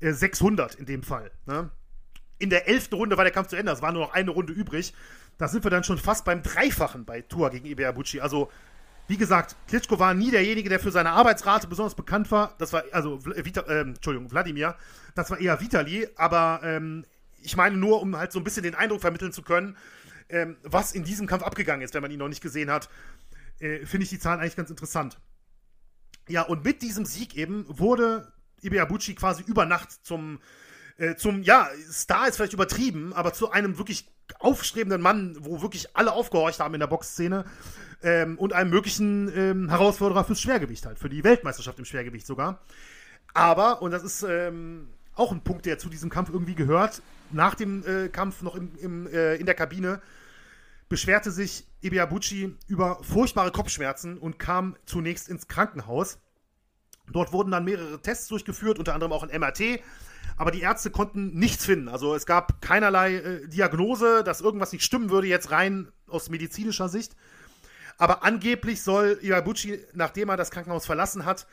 äh, 600 in dem Fall. Ne? In der elften Runde war der Kampf zu Ende, es war nur noch eine Runde übrig. Da sind wir dann schon fast beim Dreifachen bei Tour gegen Ibeabuchi. Also, wie gesagt, Klitschko war nie derjenige, der für seine Arbeitsrate besonders bekannt war. Das war, also, Vita, äh, Entschuldigung, Wladimir. Das war eher Vitali, aber ähm, ich meine nur, um halt so ein bisschen den Eindruck vermitteln zu können, ähm, was in diesem Kampf abgegangen ist, wenn man ihn noch nicht gesehen hat äh, finde ich die Zahlen eigentlich ganz interessant. Ja, und mit diesem Sieg eben wurde Ibeabuchi quasi über Nacht zum, äh, zum, ja, Star ist vielleicht übertrieben, aber zu einem wirklich aufstrebenden Mann, wo wirklich alle aufgehorcht haben in der Boxszene ähm, und einem möglichen ähm, Herausforderer fürs Schwergewicht halt, für die Weltmeisterschaft im Schwergewicht sogar. Aber, und das ist ähm, auch ein Punkt, der zu diesem Kampf irgendwie gehört, nach dem äh, Kampf noch im, im, äh, in der Kabine beschwerte sich Ibiabuchi über furchtbare Kopfschmerzen und kam zunächst ins Krankenhaus. Dort wurden dann mehrere Tests durchgeführt, unter anderem auch ein MRT. Aber die Ärzte konnten nichts finden. Also es gab keinerlei äh, Diagnose, dass irgendwas nicht stimmen würde, jetzt rein aus medizinischer Sicht. Aber angeblich soll Iwabuchi, nachdem er das Krankenhaus verlassen hat,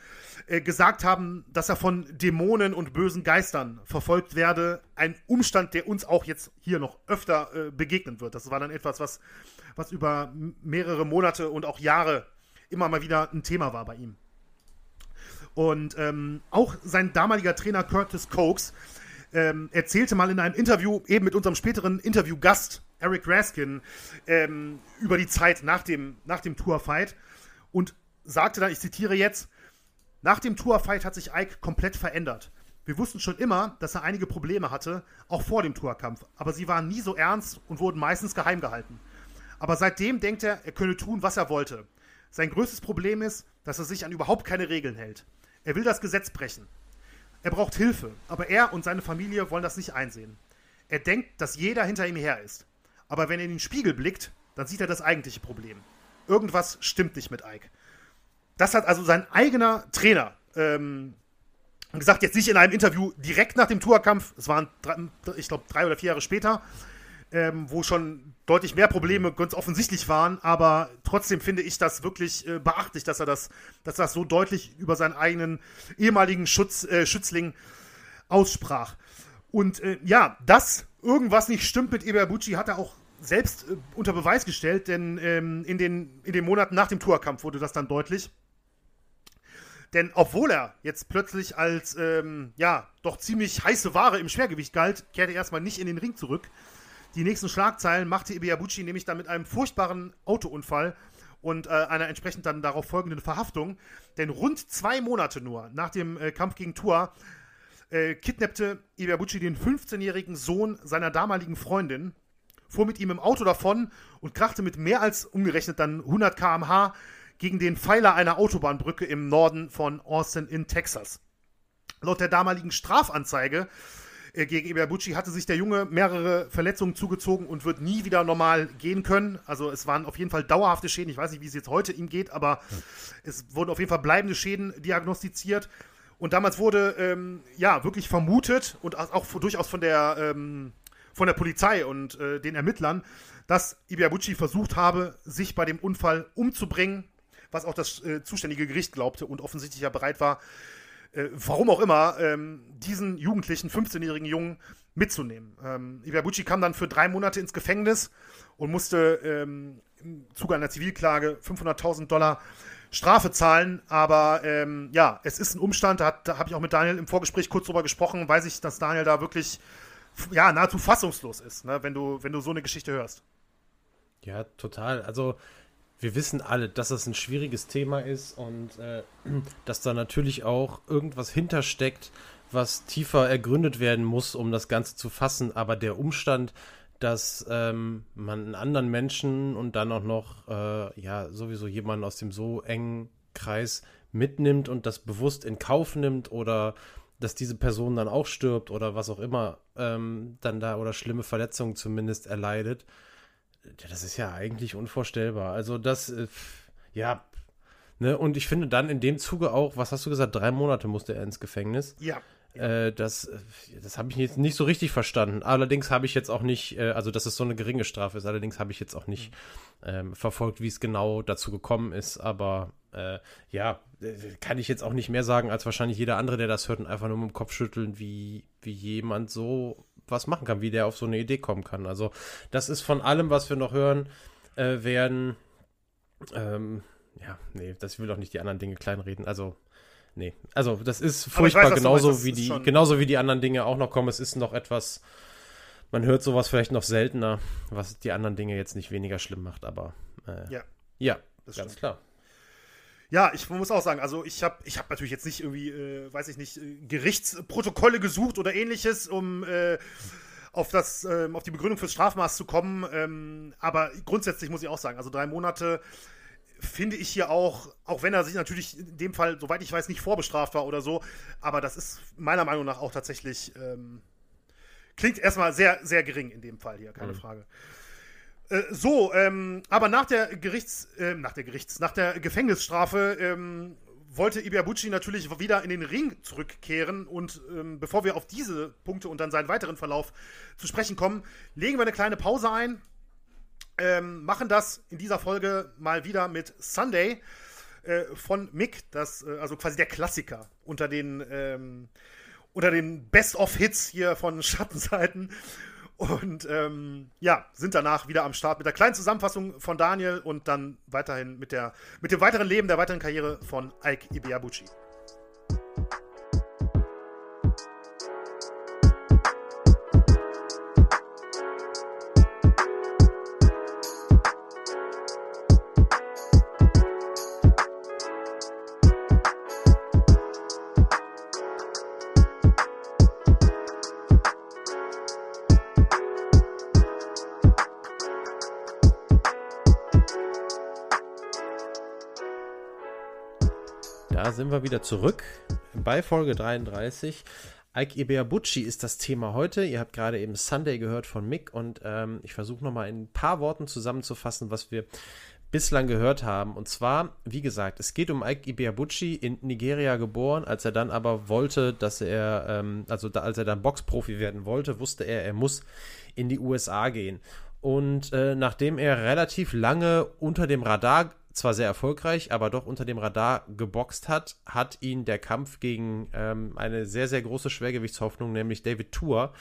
äh, gesagt haben, dass er von Dämonen und bösen Geistern verfolgt werde. Ein Umstand, der uns auch jetzt hier noch öfter äh, begegnen wird. Das war dann etwas, was, was über mehrere Monate und auch Jahre immer mal wieder ein Thema war bei ihm. Und ähm, auch sein damaliger Trainer Curtis Cokes ähm, erzählte mal in einem Interview, eben mit unserem späteren Interviewgast Eric Raskin, ähm, über die Zeit nach dem, nach dem Tour-Fight und sagte dann, ich zitiere jetzt, nach dem Tour-Fight hat sich Ike komplett verändert. Wir wussten schon immer, dass er einige Probleme hatte, auch vor dem Tourkampf, aber sie waren nie so ernst und wurden meistens geheim gehalten. Aber seitdem denkt er, er könne tun, was er wollte. Sein größtes Problem ist, dass er sich an überhaupt keine Regeln hält. Er will das Gesetz brechen. Er braucht Hilfe, aber er und seine Familie wollen das nicht einsehen. Er denkt, dass jeder hinter ihm her ist. Aber wenn er in den Spiegel blickt, dann sieht er das eigentliche Problem. Irgendwas stimmt nicht mit Ike. Das hat also sein eigener Trainer ähm, gesagt, jetzt nicht in einem Interview direkt nach dem Tourkampf, es waren, ich glaube, drei oder vier Jahre später, ähm, wo schon deutlich mehr Probleme ganz offensichtlich waren, aber trotzdem finde ich das wirklich äh, beachtlich, dass er das, dass er das so deutlich über seinen eigenen ehemaligen Schutz, äh, Schützling aussprach. Und äh, ja, dass irgendwas nicht stimmt mit Iberbucci, hat er auch selbst äh, unter Beweis gestellt, denn ähm, in, den, in den Monaten nach dem Tourkampf wurde das dann deutlich. Denn obwohl er jetzt plötzlich als, ähm, ja, doch ziemlich heiße Ware im Schwergewicht galt, kehrte er erstmal nicht in den Ring zurück, die nächsten Schlagzeilen machte Ibiabuchi nämlich dann mit einem furchtbaren Autounfall und äh, einer entsprechend dann darauf folgenden Verhaftung. Denn rund zwei Monate nur nach dem äh, Kampf gegen Tua äh, kidnappte Ibiabuchi den 15-jährigen Sohn seiner damaligen Freundin, fuhr mit ihm im Auto davon und krachte mit mehr als umgerechnet dann 100 km/h gegen den Pfeiler einer Autobahnbrücke im Norden von Austin in Texas. Laut der damaligen Strafanzeige äh, gegen Iberbucci hatte sich der Junge mehrere Verletzungen zugezogen und wird nie wieder normal gehen können. Also es waren auf jeden Fall dauerhafte Schäden. Ich weiß nicht, wie es jetzt heute ihm geht, aber ja. es wurden auf jeden Fall bleibende Schäden diagnostiziert. Und damals wurde ähm, ja wirklich vermutet und auch durchaus von der, ähm, von der Polizei und äh, den Ermittlern, dass Ibiabuchi versucht habe, sich bei dem Unfall umzubringen, was auch das äh, zuständige Gericht glaubte und offensichtlich ja bereit war, äh, warum auch immer, ähm, diesen Jugendlichen, 15-jährigen Jungen mitzunehmen. Ähm, Iwabuchi kam dann für drei Monate ins Gefängnis und musste ähm, im Zuge einer Zivilklage 500.000 Dollar Strafe zahlen. Aber ähm, ja, es ist ein Umstand, da, da habe ich auch mit Daniel im Vorgespräch kurz drüber gesprochen, weiß ich, dass Daniel da wirklich ja, nahezu fassungslos ist, ne, wenn, du, wenn du so eine Geschichte hörst. Ja, total. Also wir wissen alle, dass das ein schwieriges Thema ist und äh, dass da natürlich auch irgendwas hintersteckt, was tiefer ergründet werden muss, um das Ganze zu fassen. Aber der Umstand, dass ähm, man einen anderen Menschen und dann auch noch, äh, ja, sowieso jemanden aus dem so engen Kreis mitnimmt und das bewusst in Kauf nimmt oder dass diese Person dann auch stirbt oder was auch immer ähm, dann da oder schlimme Verletzungen zumindest erleidet, das ist ja eigentlich unvorstellbar. Also das, äh, ja, ne, und ich finde dann in dem Zuge auch, was hast du gesagt, drei Monate musste er ins Gefängnis. Ja. Äh, das äh, das habe ich jetzt nicht so richtig verstanden. Allerdings habe ich jetzt auch nicht, also dass es so eine geringe Strafe ist, allerdings habe ich jetzt auch nicht ähm, verfolgt, wie es genau dazu gekommen ist. Aber äh, ja, kann ich jetzt auch nicht mehr sagen, als wahrscheinlich jeder andere, der das hört und einfach nur mit dem Kopf schütteln, wie, wie jemand so was machen kann, wie der auf so eine Idee kommen kann. Also das ist von allem, was wir noch hören äh, werden. Ähm, ja, nee, das will doch nicht die anderen Dinge kleinreden. Also nee, also das ist furchtbar, weiß, genauso meinst, wie die, genauso wie die anderen Dinge auch noch kommen. Es ist noch etwas, man hört sowas vielleicht noch seltener, was die anderen Dinge jetzt nicht weniger schlimm macht, aber äh, ja, ja, das ganz stimmt. klar. Ja, ich muss auch sagen, also ich habe ich hab natürlich jetzt nicht irgendwie, äh, weiß ich nicht, äh, Gerichtsprotokolle gesucht oder ähnliches, um äh, auf, das, äh, auf die Begründung fürs Strafmaß zu kommen. Ähm, aber grundsätzlich muss ich auch sagen, also drei Monate finde ich hier auch, auch wenn er sich natürlich in dem Fall, soweit ich weiß, nicht vorbestraft war oder so, aber das ist meiner Meinung nach auch tatsächlich, ähm, klingt erstmal sehr, sehr gering in dem Fall hier, keine mhm. Frage. Äh, so, ähm, aber nach der Gerichts, äh, nach der Gerichts, nach der Gefängnisstrafe ähm, wollte Ibiabuchi natürlich wieder in den Ring zurückkehren und ähm, bevor wir auf diese Punkte und dann seinen weiteren Verlauf zu sprechen kommen, legen wir eine kleine Pause ein, ähm, machen das in dieser Folge mal wieder mit Sunday äh, von Mick, das äh, also quasi der Klassiker unter den ähm, unter den Best-of-Hits hier von Schattenseiten und ähm, ja, sind danach wieder am Start mit der kleinen Zusammenfassung von Daniel und dann weiterhin mit, der, mit dem weiteren Leben, der weiteren Karriere von Ike Ibiabuchi. Sind wir wieder zurück bei Folge 33. Ike Ibeabuchi ist das Thema heute. Ihr habt gerade eben Sunday gehört von Mick und ähm, ich versuche nochmal in ein paar Worten zusammenzufassen, was wir bislang gehört haben. Und zwar, wie gesagt, es geht um Ike Ibeabuchi, in Nigeria geboren. Als er dann aber wollte, dass er, ähm, also da, als er dann Boxprofi werden wollte, wusste er, er muss in die USA gehen. Und äh, nachdem er relativ lange unter dem Radar zwar sehr erfolgreich, aber doch unter dem Radar geboxt hat, hat ihn der Kampf gegen ähm, eine sehr, sehr große Schwergewichtshoffnung, nämlich David Tour,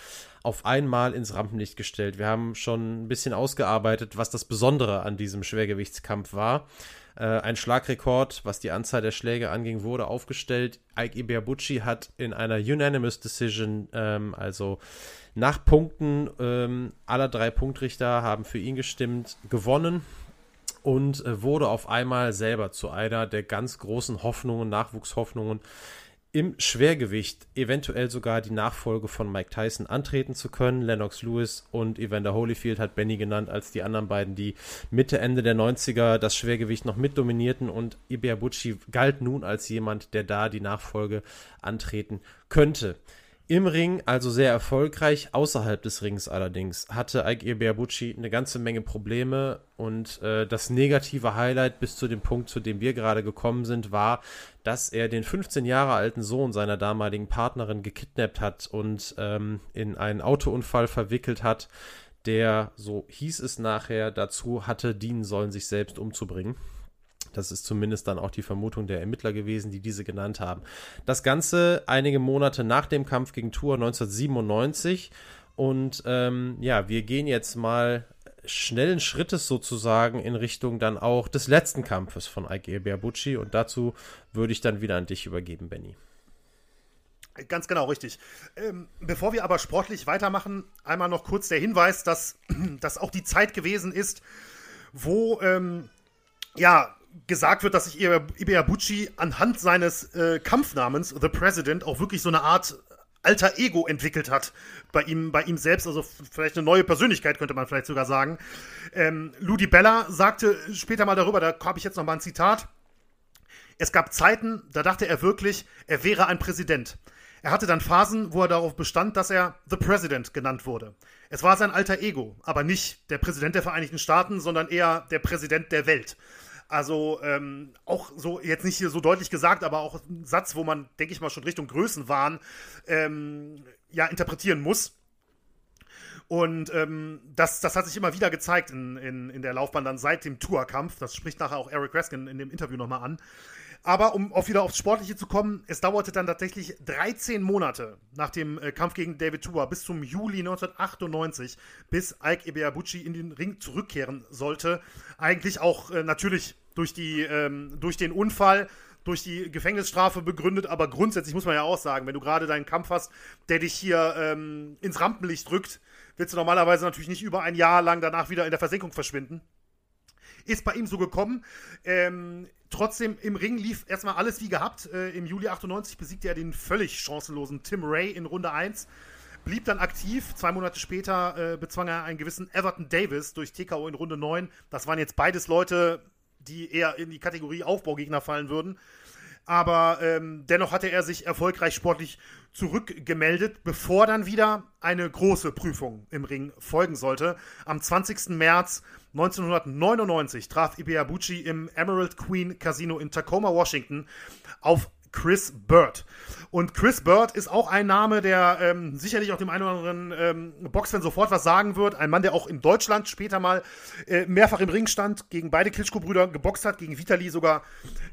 auf einmal ins Rampenlicht gestellt. Wir haben schon ein bisschen ausgearbeitet, was das Besondere an diesem Schwergewichtskampf war. Äh, ein Schlagrekord, was die Anzahl der Schläge anging, wurde aufgestellt. Ike Ibiabuchi hat in einer Unanimous Decision, ähm, also nach Punkten ähm, aller drei Punktrichter haben für ihn gestimmt, gewonnen und äh, wurde auf einmal selber zu einer der ganz großen Hoffnungen, Nachwuchshoffnungen im Schwergewicht, eventuell sogar die Nachfolge von Mike Tyson antreten zu können. Lennox Lewis und Evander Holyfield hat Benny genannt als die anderen beiden, die Mitte, Ende der 90er das Schwergewicht noch mit dominierten und Ibeabuchi galt nun als jemand, der da die Nachfolge antreten könnte. Im Ring also sehr erfolgreich, außerhalb des Rings allerdings hatte Ike Ibeabuchi eine ganze Menge Probleme und äh, das negative Highlight bis zu dem Punkt, zu dem wir gerade gekommen sind, war, dass er den 15 Jahre alten Sohn seiner damaligen Partnerin gekidnappt hat und ähm, in einen Autounfall verwickelt hat, der, so hieß es nachher, dazu hatte dienen sollen, sich selbst umzubringen. Das ist zumindest dann auch die Vermutung der Ermittler gewesen, die diese genannt haben. Das Ganze einige Monate nach dem Kampf gegen Tour 1997. Und ähm, ja, wir gehen jetzt mal schnellen Schrittes sozusagen in Richtung dann auch des letzten Kampfes von Ike Berbucci. Und dazu würde ich dann wieder an dich übergeben, Benny. Ganz genau, richtig. Ähm, bevor wir aber sportlich weitermachen, einmal noch kurz der Hinweis, dass das auch die Zeit gewesen ist, wo ähm, ja gesagt wird, dass sich Ibeabuchi anhand seines äh, Kampfnamens The President auch wirklich so eine Art alter Ego entwickelt hat bei ihm, bei ihm selbst, also vielleicht eine neue Persönlichkeit könnte man vielleicht sogar sagen. Ähm, Ludi Bella sagte später mal darüber, da habe ich jetzt noch mal ein Zitat. Es gab Zeiten, da dachte er wirklich, er wäre ein Präsident. Er hatte dann Phasen, wo er darauf bestand, dass er The President genannt wurde. Es war sein alter Ego, aber nicht der Präsident der Vereinigten Staaten, sondern eher der Präsident der Welt. Also ähm, auch so, jetzt nicht hier so deutlich gesagt, aber auch ein Satz, wo man, denke ich mal, schon Richtung Größenwahn ähm, ja, interpretieren muss. Und ähm, das, das hat sich immer wieder gezeigt in, in, in der Laufbahn dann seit dem Tourkampf. Das spricht nachher auch Eric Raskin in dem Interview nochmal an. Aber um auch wieder aufs Sportliche zu kommen, es dauerte dann tatsächlich 13 Monate nach dem äh, Kampf gegen David Tua bis zum Juli 1998, bis Ike Ibeabuchi in den Ring zurückkehren sollte. Eigentlich auch äh, natürlich durch, die, ähm, durch den Unfall, durch die Gefängnisstrafe begründet, aber grundsätzlich muss man ja auch sagen, wenn du gerade deinen Kampf hast, der dich hier ähm, ins Rampenlicht drückt, willst du normalerweise natürlich nicht über ein Jahr lang danach wieder in der Versenkung verschwinden. ist bei ihm so gekommen. Ähm, trotzdem im Ring lief erstmal alles wie gehabt. Äh, Im Juli 98 besiegte er den völlig chancenlosen Tim Ray in Runde 1 blieb dann aktiv. Zwei Monate später äh, bezwang er einen gewissen Everton Davis durch TKO in Runde 9. Das waren jetzt beides Leute, die eher in die Kategorie Aufbaugegner fallen würden. Aber ähm, dennoch hatte er sich erfolgreich sportlich zurückgemeldet, bevor dann wieder eine große Prüfung im Ring folgen sollte. Am 20. März 1999 traf Ibeabuchi im Emerald Queen Casino in Tacoma, Washington auf Chris Bird. Und Chris Bird ist auch ein Name, der ähm, sicherlich auch dem einen oder anderen ähm, Boxfan sofort was sagen wird. Ein Mann, der auch in Deutschland später mal äh, mehrfach im Ring stand, gegen beide Klitschko-Brüder geboxt hat, gegen Vitali sogar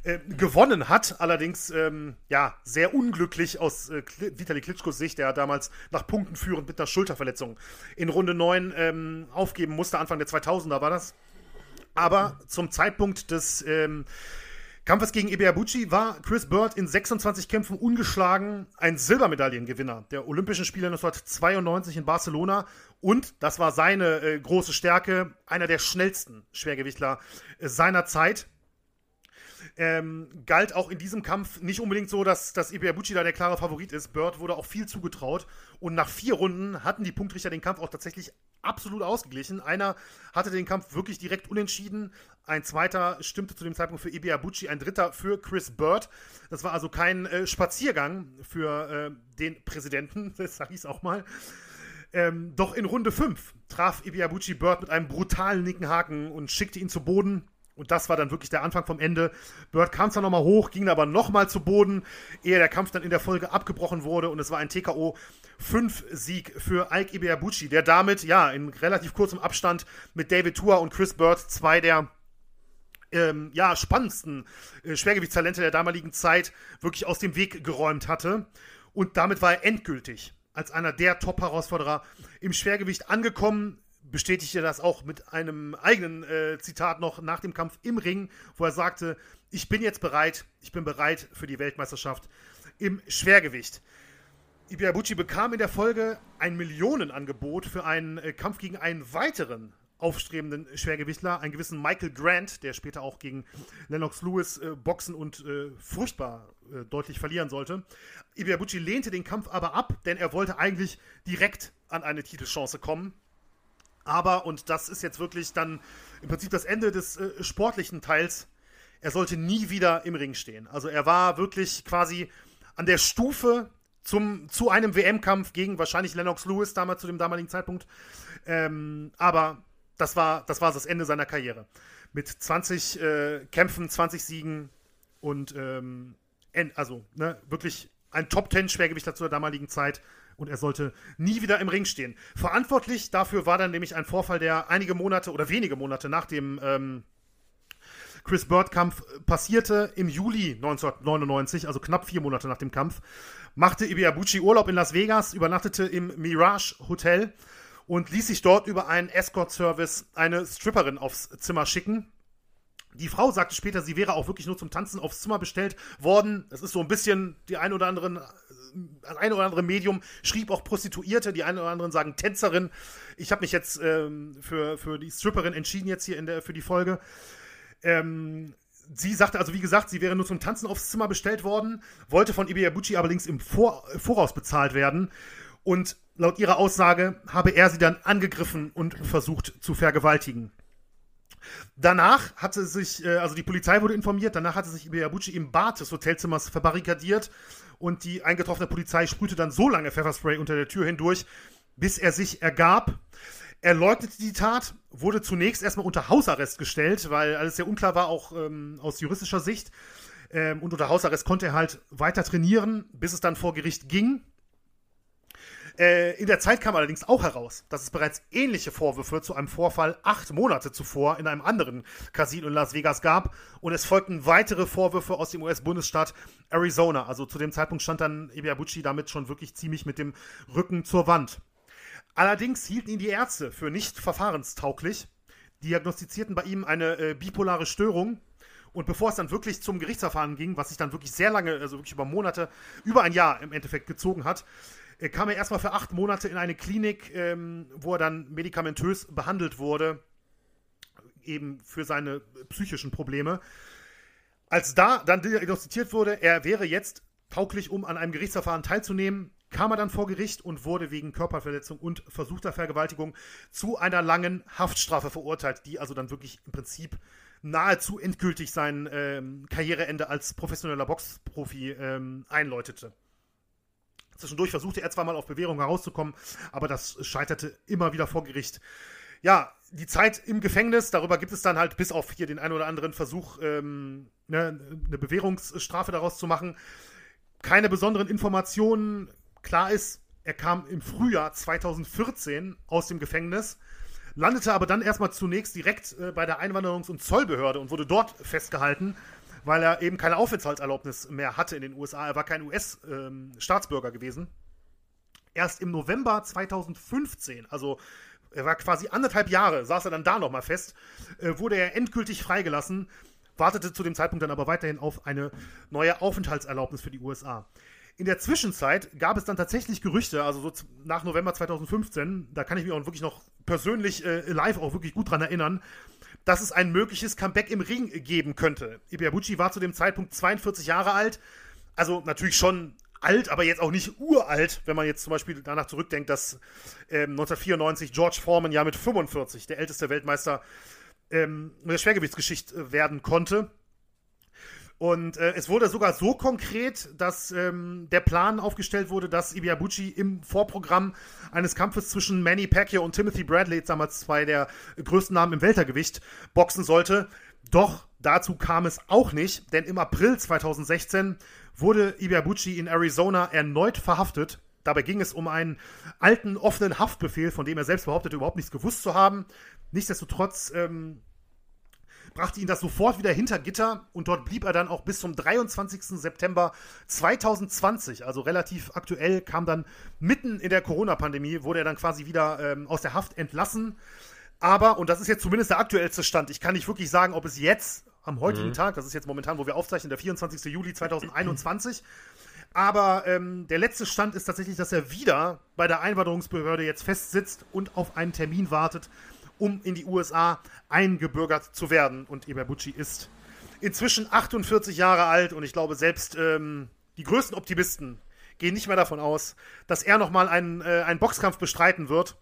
äh, gewonnen hat. Allerdings, ähm, ja, sehr unglücklich aus äh, Vitali Klitschkos Sicht, der damals nach Punkten führend mit einer Schulterverletzung in Runde 9 ähm, aufgeben musste. Anfang der 2000er war das. Aber zum Zeitpunkt des ähm, Kampfes gegen Ibeabuchi war Chris Bird in 26 Kämpfen ungeschlagen, ein Silbermedaillengewinner der Olympischen Spiele 1992 in Barcelona und, das war seine äh, große Stärke, einer der schnellsten Schwergewichtler äh, seiner Zeit. Ähm, galt auch in diesem Kampf nicht unbedingt so, dass, dass Ibeabuchi da der klare Favorit ist. Bird wurde auch viel zugetraut. Und nach vier Runden hatten die Punktrichter den Kampf auch tatsächlich absolut ausgeglichen. Einer hatte den Kampf wirklich direkt unentschieden. Ein zweiter stimmte zu dem Zeitpunkt für Ibeabuchi, ein dritter für Chris Bird. Das war also kein äh, Spaziergang für äh, den Präsidenten, das sage ich auch mal. Ähm, doch in Runde 5 traf Ibiabuchi Bird mit einem brutalen linken Haken und schickte ihn zu Boden. Und das war dann wirklich der Anfang vom Ende. Bird kam zwar nochmal hoch, ging aber nochmal zu Boden, ehe der Kampf dann in der Folge abgebrochen wurde. Und es war ein TKO 5-Sieg für Ike Ibeabuchi, der damit, ja, in relativ kurzem Abstand mit David Tua und Chris Bird zwei der ähm, ja, spannendsten äh, Schwergewichtstalente der damaligen Zeit wirklich aus dem Weg geräumt hatte. Und damit war er endgültig als einer der Top-Herausforderer im Schwergewicht angekommen bestätigte das auch mit einem eigenen äh, Zitat noch nach dem Kampf im Ring, wo er sagte, ich bin jetzt bereit, ich bin bereit für die Weltmeisterschaft im Schwergewicht. Ibiabuchi bekam in der Folge ein Millionenangebot für einen äh, Kampf gegen einen weiteren aufstrebenden Schwergewichtler, einen gewissen Michael Grant, der später auch gegen Lennox Lewis äh, boxen und äh, furchtbar äh, deutlich verlieren sollte. Ibiabuchi lehnte den Kampf aber ab, denn er wollte eigentlich direkt an eine Titelchance kommen. Aber, und das ist jetzt wirklich dann im Prinzip das Ende des äh, sportlichen Teils, er sollte nie wieder im Ring stehen. Also er war wirklich quasi an der Stufe zum, zu einem WM-Kampf gegen wahrscheinlich Lennox Lewis damals zu dem damaligen Zeitpunkt. Ähm, aber das war, das war das Ende seiner Karriere. Mit 20 äh, Kämpfen, 20 Siegen und ähm, also ne, wirklich ein Top-10-Schwergewichter zur damaligen Zeit und er sollte nie wieder im Ring stehen. Verantwortlich dafür war dann nämlich ein Vorfall, der einige Monate oder wenige Monate nach dem ähm, Chris Bird-Kampf passierte. Im Juli 1999, also knapp vier Monate nach dem Kampf, machte Ibiabuchi Urlaub in Las Vegas, übernachtete im Mirage Hotel und ließ sich dort über einen Escort-Service eine Stripperin aufs Zimmer schicken. Die Frau sagte später, sie wäre auch wirklich nur zum Tanzen aufs Zimmer bestellt worden. Das ist so ein bisschen die ein oder anderen das eine oder andere Medium schrieb auch Prostituierte, die einen oder anderen sagen Tänzerin. Ich habe mich jetzt ähm, für, für die Stripperin entschieden, jetzt hier in der, für die Folge. Ähm, sie sagte also, wie gesagt, sie wäre nur zum Tanzen aufs Zimmer bestellt worden, wollte von Ibiabuchi allerdings im Vor Voraus bezahlt werden. Und laut ihrer Aussage habe er sie dann angegriffen und versucht zu vergewaltigen. Danach hatte sich, äh, also die Polizei wurde informiert, danach hatte sich Ibiabuchi im Bad des Hotelzimmers verbarrikadiert und die eingetroffene Polizei sprühte dann so lange Pfefferspray unter der Tür hindurch, bis er sich ergab. Er leugnete die Tat, wurde zunächst erstmal unter Hausarrest gestellt, weil alles sehr unklar war, auch ähm, aus juristischer Sicht. Ähm, und unter Hausarrest konnte er halt weiter trainieren, bis es dann vor Gericht ging. Äh, in der Zeit kam allerdings auch heraus, dass es bereits ähnliche Vorwürfe zu einem Vorfall acht Monate zuvor in einem anderen Casino in Las Vegas gab und es folgten weitere Vorwürfe aus dem US-Bundesstaat Arizona. Also zu dem Zeitpunkt stand dann Ibiabuchi damit schon wirklich ziemlich mit dem Rücken zur Wand. Allerdings hielten ihn die Ärzte für nicht verfahrenstauglich, diagnostizierten bei ihm eine äh, bipolare Störung und bevor es dann wirklich zum Gerichtsverfahren ging, was sich dann wirklich sehr lange, also wirklich über Monate, über ein Jahr im Endeffekt gezogen hat, kam er erstmal für acht Monate in eine Klinik, ähm, wo er dann medikamentös behandelt wurde. eben für seine psychischen Probleme. Als da dann diagnostiziert wurde, er wäre jetzt tauglich, um an einem Gerichtsverfahren teilzunehmen, kam er dann vor Gericht und wurde wegen Körperverletzung und versuchter Vergewaltigung zu einer langen Haftstrafe verurteilt, die also dann wirklich im Prinzip nahezu endgültig sein ähm, Karriereende als professioneller Boxprofi ähm, einläutete. Zwischendurch versuchte er zwar mal auf Bewährung herauszukommen, aber das scheiterte immer wieder vor Gericht. Ja, die Zeit im Gefängnis, darüber gibt es dann halt bis auf hier den einen oder anderen Versuch, ähm, ne, eine Bewährungsstrafe daraus zu machen. Keine besonderen Informationen. Klar ist, er kam im Frühjahr 2014 aus dem Gefängnis, landete aber dann erstmal zunächst direkt äh, bei der Einwanderungs- und Zollbehörde und wurde dort festgehalten, weil er eben keine Aufenthaltserlaubnis mehr hatte in den USA. Er war kein US-Staatsbürger ähm, gewesen. Erst im November 2015, also er war quasi anderthalb Jahre, saß er dann da nochmal fest, äh, wurde er endgültig freigelassen, wartete zu dem Zeitpunkt dann aber weiterhin auf eine neue Aufenthaltserlaubnis für die USA. In der Zwischenzeit gab es dann tatsächlich Gerüchte, also so nach November 2015, da kann ich mich auch wirklich noch persönlich äh, live auch wirklich gut dran erinnern, dass es ein mögliches Comeback im Ring geben könnte. Ibiabuchi war zu dem Zeitpunkt 42 Jahre alt, also natürlich schon alt, aber jetzt auch nicht uralt, wenn man jetzt zum Beispiel danach zurückdenkt, dass ähm, 1994 George Foreman ja mit 45 der älteste Weltmeister ähm, der Schwergewichtsgeschichte werden konnte. Und äh, es wurde sogar so konkret, dass ähm, der Plan aufgestellt wurde, dass Ibiabuchi im Vorprogramm eines Kampfes zwischen Manny Pacquiao und Timothy Bradley, damals zwei der größten Namen im Weltergewicht, boxen sollte. Doch dazu kam es auch nicht, denn im April 2016 wurde Ibiabuchi in Arizona erneut verhaftet. Dabei ging es um einen alten offenen Haftbefehl, von dem er selbst behauptete, überhaupt nichts gewusst zu haben. Nichtsdestotrotz ähm, brachte ihn das sofort wieder hinter Gitter und dort blieb er dann auch bis zum 23. September 2020, also relativ aktuell, kam dann mitten in der Corona-Pandemie, wurde er dann quasi wieder ähm, aus der Haft entlassen. Aber, und das ist jetzt zumindest der aktuellste Stand, ich kann nicht wirklich sagen, ob es jetzt, am heutigen mhm. Tag, das ist jetzt momentan, wo wir aufzeichnen, der 24. Juli 2021, aber ähm, der letzte Stand ist tatsächlich, dass er wieder bei der Einwanderungsbehörde jetzt festsitzt und auf einen Termin wartet, um in die USA eingebürgert zu werden. Und Iberbucci ist inzwischen 48 Jahre alt und ich glaube, selbst ähm, die größten Optimisten gehen nicht mehr davon aus, dass er nochmal einen, äh, einen Boxkampf bestreiten wird.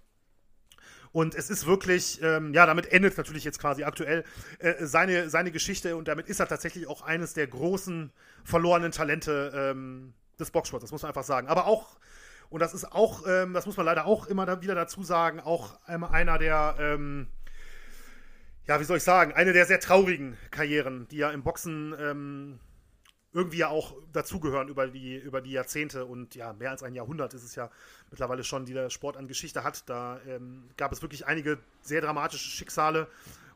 Und es ist wirklich, ähm, ja, damit endet natürlich jetzt quasi aktuell äh, seine, seine Geschichte und damit ist er tatsächlich auch eines der großen verlorenen Talente ähm, des Boxsports, das muss man einfach sagen. Aber auch und das ist auch, ähm, das muss man leider auch immer wieder dazu sagen, auch einer der, ähm, ja, wie soll ich sagen, eine der sehr traurigen Karrieren, die ja im Boxen ähm, irgendwie ja auch dazugehören über die, über die Jahrzehnte und ja, mehr als ein Jahrhundert ist es ja mittlerweile schon, die der Sport an Geschichte hat. Da ähm, gab es wirklich einige sehr dramatische Schicksale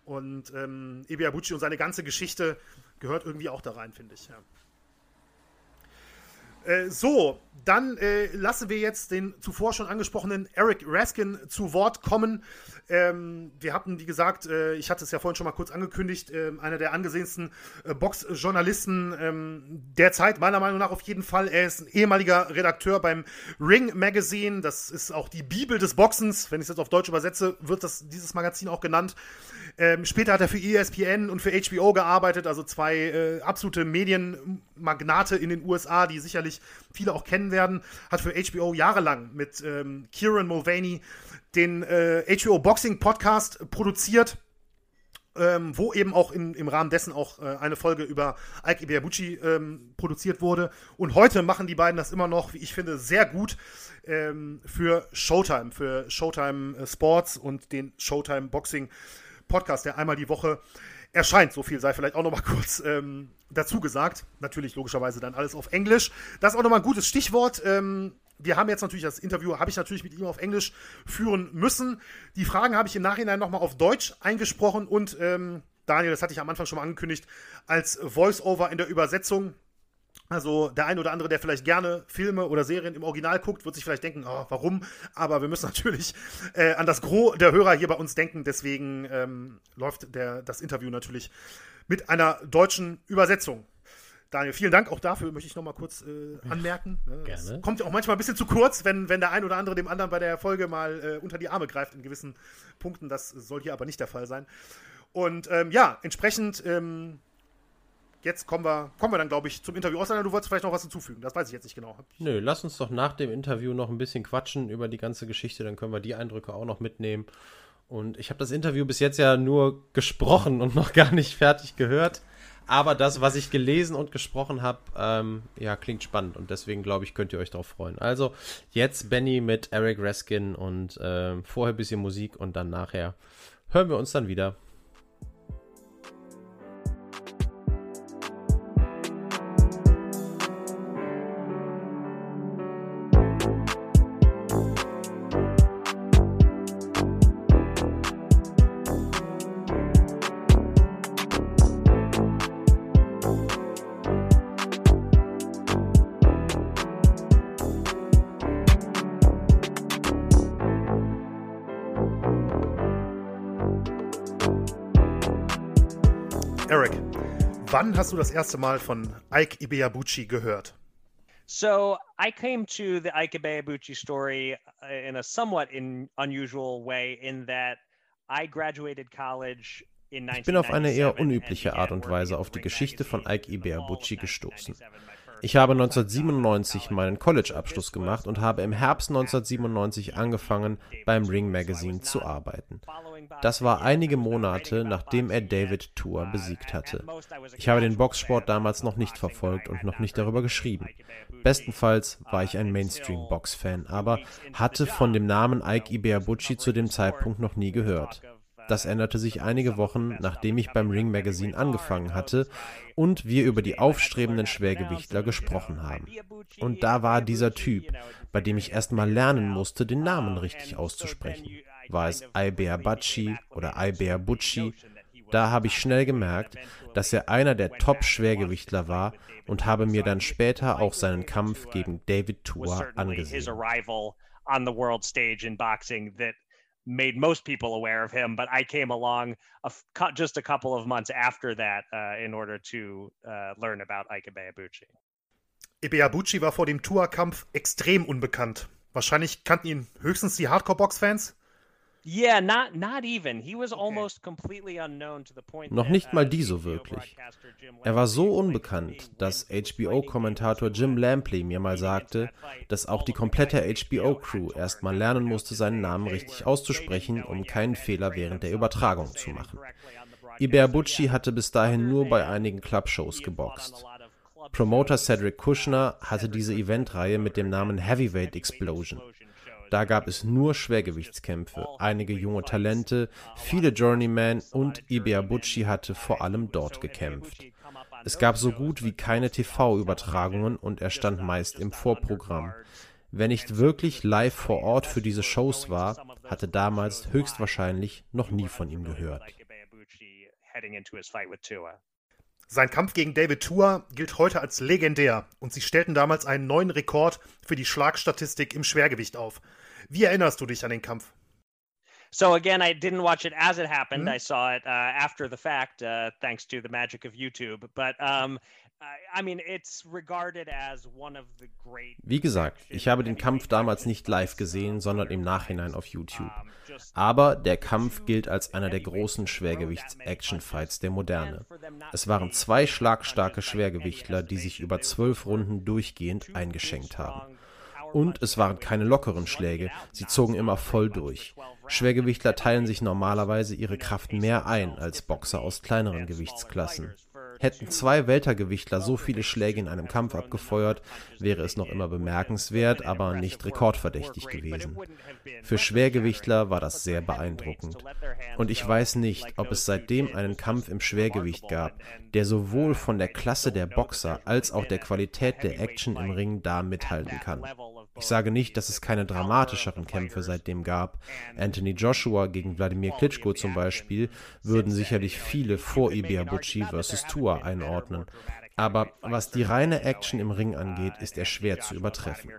und ähm, Ebi Abuchi und seine ganze Geschichte gehört irgendwie auch da rein, finde ich. Ja. Äh, so, dann äh, lassen wir jetzt den zuvor schon angesprochenen Eric Raskin zu Wort kommen. Ähm, wir hatten, wie gesagt, äh, ich hatte es ja vorhin schon mal kurz angekündigt, äh, einer der angesehensten äh, Boxjournalisten ähm, der Zeit, meiner Meinung nach auf jeden Fall. Er ist ein ehemaliger Redakteur beim Ring Magazine. Das ist auch die Bibel des Boxens. Wenn ich es jetzt auf Deutsch übersetze, wird das, dieses Magazin auch genannt. Ähm, später hat er für ESPN und für HBO gearbeitet, also zwei äh, absolute Medienmagnate in den USA, die sicherlich viele auch kennen werden. Hat für HBO jahrelang mit ähm, Kieran Mulvaney den äh, HBO Boxing Podcast produziert. Ähm, wo eben auch in, im Rahmen dessen auch äh, eine Folge über Ike Ibeabuchi ähm, produziert wurde. Und heute machen die beiden das immer noch, wie ich finde, sehr gut ähm, für Showtime, für Showtime äh, Sports und den Showtime Boxing Podcast, der einmal die Woche erscheint. So viel sei vielleicht auch nochmal kurz ähm, dazu gesagt. Natürlich logischerweise dann alles auf Englisch. Das ist auch nochmal ein gutes Stichwort. Ähm, wir haben jetzt natürlich das Interview, habe ich natürlich mit ihm auf Englisch führen müssen. Die Fragen habe ich im Nachhinein nochmal auf Deutsch eingesprochen und ähm, Daniel, das hatte ich am Anfang schon mal angekündigt, als Voice-Over in der Übersetzung also der ein oder andere, der vielleicht gerne Filme oder Serien im Original guckt, wird sich vielleicht denken, oh, warum? Aber wir müssen natürlich äh, an das Gros der Hörer hier bei uns denken. Deswegen ähm, läuft der, das Interview natürlich mit einer deutschen Übersetzung. Daniel, vielen Dank auch dafür, möchte ich nochmal kurz äh, anmerken. Ne? Kommt ja auch manchmal ein bisschen zu kurz, wenn, wenn der ein oder andere dem anderen bei der Folge mal äh, unter die Arme greift in gewissen Punkten. Das soll hier aber nicht der Fall sein. Und ähm, ja, entsprechend, ähm, jetzt kommen wir, kommen wir dann, glaube ich, zum Interview. Außer du wolltest vielleicht noch was hinzufügen. Das weiß ich jetzt nicht genau. Nö, lass uns doch nach dem Interview noch ein bisschen quatschen über die ganze Geschichte. Dann können wir die Eindrücke auch noch mitnehmen. Und ich habe das Interview bis jetzt ja nur gesprochen und noch gar nicht fertig gehört. Aber das, was ich gelesen und gesprochen habe, ähm, ja, klingt spannend und deswegen glaube ich, könnt ihr euch darauf freuen. Also jetzt Benny mit Eric Raskin und ähm, vorher ein bisschen Musik und dann nachher hören wir uns dann wieder. Du das erste Mal von Ike Ibeabuchi gehört? So I came to the Ike Ibeabuchi story uh, in a somewhat in unusual way in that I graduated college ich bin auf eine eher unübliche Art und Weise auf die Geschichte von Ike Ibeabuchi gestoßen. Ich habe 1997 meinen College-Abschluss gemacht und habe im Herbst 1997 angefangen, beim Ring Magazine zu arbeiten. Das war einige Monate, nachdem er David Tour besiegt hatte. Ich habe den Boxsport damals noch nicht verfolgt und noch nicht darüber geschrieben. Bestenfalls war ich ein Mainstream-Box-Fan, aber hatte von dem Namen Ike Ibeabuchi zu dem Zeitpunkt noch nie gehört. Das änderte sich einige Wochen, nachdem ich beim Ring Magazine angefangen hatte und wir über die aufstrebenden Schwergewichtler gesprochen haben. Und da war dieser Typ, bei dem ich erst mal lernen musste, den Namen richtig auszusprechen. War es Iber Bachi oder Iber Butchi? Da habe ich schnell gemerkt, dass er einer der Top-Schwergewichtler war und habe mir dann später auch seinen Kampf gegen David Tua angesehen made most people aware of him, but I came along a, just a couple of months after that uh, in order to uh, learn about Ike Ibeabuchi. Ibeabuchi war vor dem Tour-Kampf extrem unbekannt. Wahrscheinlich kannten ihn höchstens die Hardcore-Box-Fans. Yeah, not not even. He was almost completely unknown to the point Noch nicht mal uh, die so wirklich. Er war so unbekannt, dass HBO-Kommentator Jim Lampley mir mal sagte, dass auch die komplette HBO-Crew erst mal lernen musste, seinen Namen richtig auszusprechen, um keinen Fehler während der Übertragung zu machen. Iberbucci hatte bis dahin nur bei einigen Clubshows geboxt. Promoter Cedric Kushner hatte diese Eventreihe mit dem Namen Heavyweight Explosion. Da gab es nur Schwergewichtskämpfe, einige junge Talente, viele Journeymen und Ibeabuchi hatte vor allem dort gekämpft. Es gab so gut wie keine TV-Übertragungen und er stand meist im Vorprogramm. Wer nicht wirklich live vor Ort für diese Shows war, hatte damals höchstwahrscheinlich noch nie von ihm gehört. Sein Kampf gegen David Tua gilt heute als legendär und sie stellten damals einen neuen Rekord für die Schlagstatistik im Schwergewicht auf. Wie erinnerst du dich an den Kampf? So again, I didn't watch it as it happened. Mm -hmm. I saw it uh, after the fact, uh, thanks to the magic of YouTube. But um, wie gesagt, ich habe den Kampf damals nicht live gesehen, sondern im Nachhinein auf YouTube. Aber der Kampf gilt als einer der großen Schwergewichts-Action-Fights der Moderne. Es waren zwei schlagstarke Schwergewichtler, die sich über zwölf Runden durchgehend eingeschenkt haben. Und es waren keine lockeren Schläge, sie zogen immer voll durch. Schwergewichtler teilen sich normalerweise ihre Kraft mehr ein als Boxer aus kleineren Gewichtsklassen. Hätten zwei Weltergewichtler so viele Schläge in einem Kampf abgefeuert, wäre es noch immer bemerkenswert, aber nicht rekordverdächtig gewesen. Für Schwergewichtler war das sehr beeindruckend. Und ich weiß nicht, ob es seitdem einen Kampf im Schwergewicht gab, der sowohl von der Klasse der Boxer als auch der Qualität der Action im Ring da mithalten kann. Ich sage nicht, dass es keine dramatischeren Kämpfe seitdem gab. Anthony Joshua gegen Wladimir Klitschko zum Beispiel würden sicherlich viele vor Ibeabuchi vs. Tua einordnen. Aber was die reine Action im Ring angeht, ist er schwer zu übertreffen.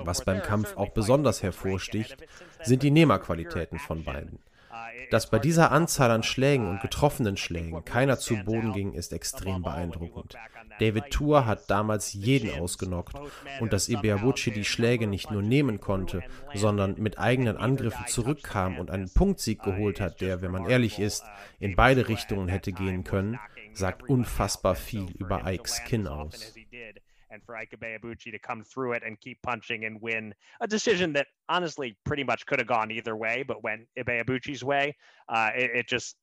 Was beim Kampf auch besonders hervorsticht, sind die Nehmerqualitäten von beiden. Dass bei dieser Anzahl an Schlägen und getroffenen Schlägen keiner zu Boden ging, ist extrem beeindruckend. David Tour hat damals jeden ausgenockt und dass Ibeabuchi die Schläge nicht nur nehmen konnte, sondern mit eigenen Angriffen zurückkam und einen Punktsieg geholt hat, der, wenn man ehrlich ist, in beide Richtungen hätte gehen können, sagt unfassbar viel über Ikes Kinn aus. And for Ike Ibeabuchi to come through it and keep punching and win a decision that honestly pretty much could have gone either way, but went Ibeabuchi's way, uh, it, it, just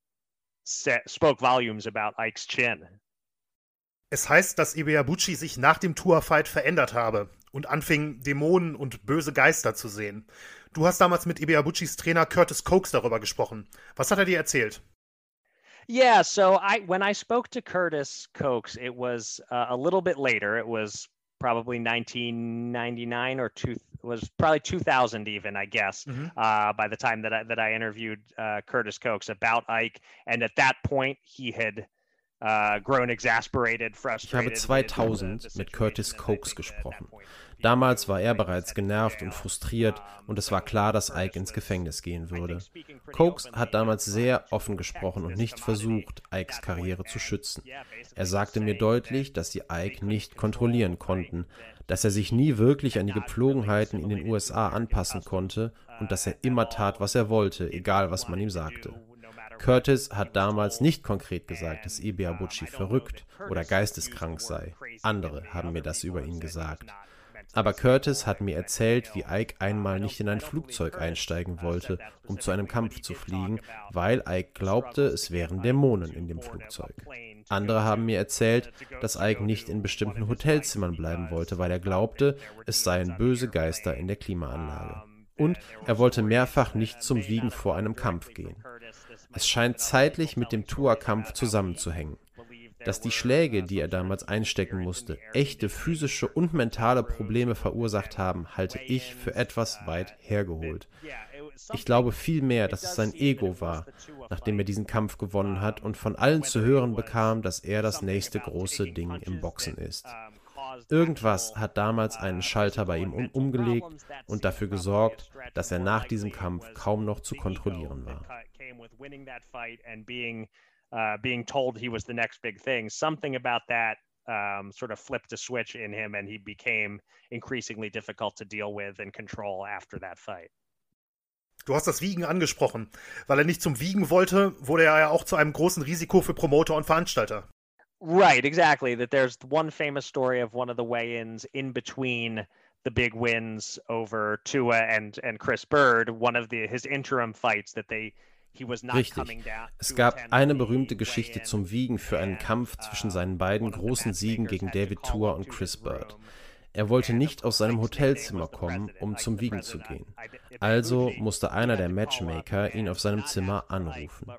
set, spoke volumes about Ike's chin. Es heißt, dass Ibeabuchi sich nach dem Tour-Fight verändert habe und anfing, Dämonen und böse Geister zu sehen. Du hast damals mit Ibeabuchis Trainer Curtis Cokes darüber gesprochen. Was hat er dir erzählt? Yeah, so I when I spoke to Curtis Cokes, it was uh, a little bit later. It was probably 1999 or two was probably 2000 even I guess mm-hmm. uh, by the time that I, that I interviewed uh, Curtis Cokes about Ike and at that point he had uh, grown exasperated, frustrated. Ich habe 2000 mit Curtis Cokes gesprochen. Damals war er bereits genervt und frustriert und es war klar, dass Ike ins Gefängnis gehen würde. Cokes hat damals sehr offen gesprochen und nicht versucht, Ikes Karriere zu schützen. Er sagte mir deutlich, dass sie Ike nicht kontrollieren konnten, dass er sich nie wirklich an die Gepflogenheiten in den USA anpassen konnte und dass er immer tat, was er wollte, egal was man ihm sagte. Curtis hat damals nicht konkret gesagt, dass Ibiabuchi verrückt oder geisteskrank sei. Andere haben mir das über ihn gesagt. Aber Curtis hat mir erzählt, wie Ike einmal nicht in ein Flugzeug einsteigen wollte, um zu einem Kampf zu fliegen, weil Ike glaubte, es wären Dämonen in dem Flugzeug. Andere haben mir erzählt, dass Ike nicht in bestimmten Hotelzimmern bleiben wollte, weil er glaubte, es seien böse Geister in der Klimaanlage. Und er wollte mehrfach nicht zum Wiegen vor einem Kampf gehen. Es scheint zeitlich mit dem Tour-Kampf zusammenzuhängen dass die Schläge, die er damals einstecken musste, echte physische und mentale Probleme verursacht haben, halte ich für etwas weit hergeholt. Ich glaube vielmehr, dass es sein Ego war, nachdem er diesen Kampf gewonnen hat und von allen zu hören bekam, dass er das nächste große Ding im Boxen ist. Irgendwas hat damals einen Schalter bei ihm umgelegt und dafür gesorgt, dass er nach diesem Kampf kaum noch zu kontrollieren war. Uh, being told he was the next big thing. Something about that um, sort of flipped a switch in him, and he became increasingly difficult to deal with and control after that fight. Du hast das Wiegen angesprochen. Weil er nicht zum Wiegen wollte, wurde er ja auch zu einem großen Risiko für Promoter und Veranstalter. Right, exactly. That there's one famous story of one of the weigh-ins in between the big wins over Tua and and Chris Bird. One of the his interim fights that they Richtig. Es gab eine berühmte Geschichte zum Wiegen für einen Kampf zwischen seinen beiden großen Siegen gegen David Tour und Chris Bird. Er wollte nicht aus seinem Hotelzimmer kommen, um zum Wiegen zu gehen. Also musste einer der Matchmaker ihn auf seinem Zimmer anrufen.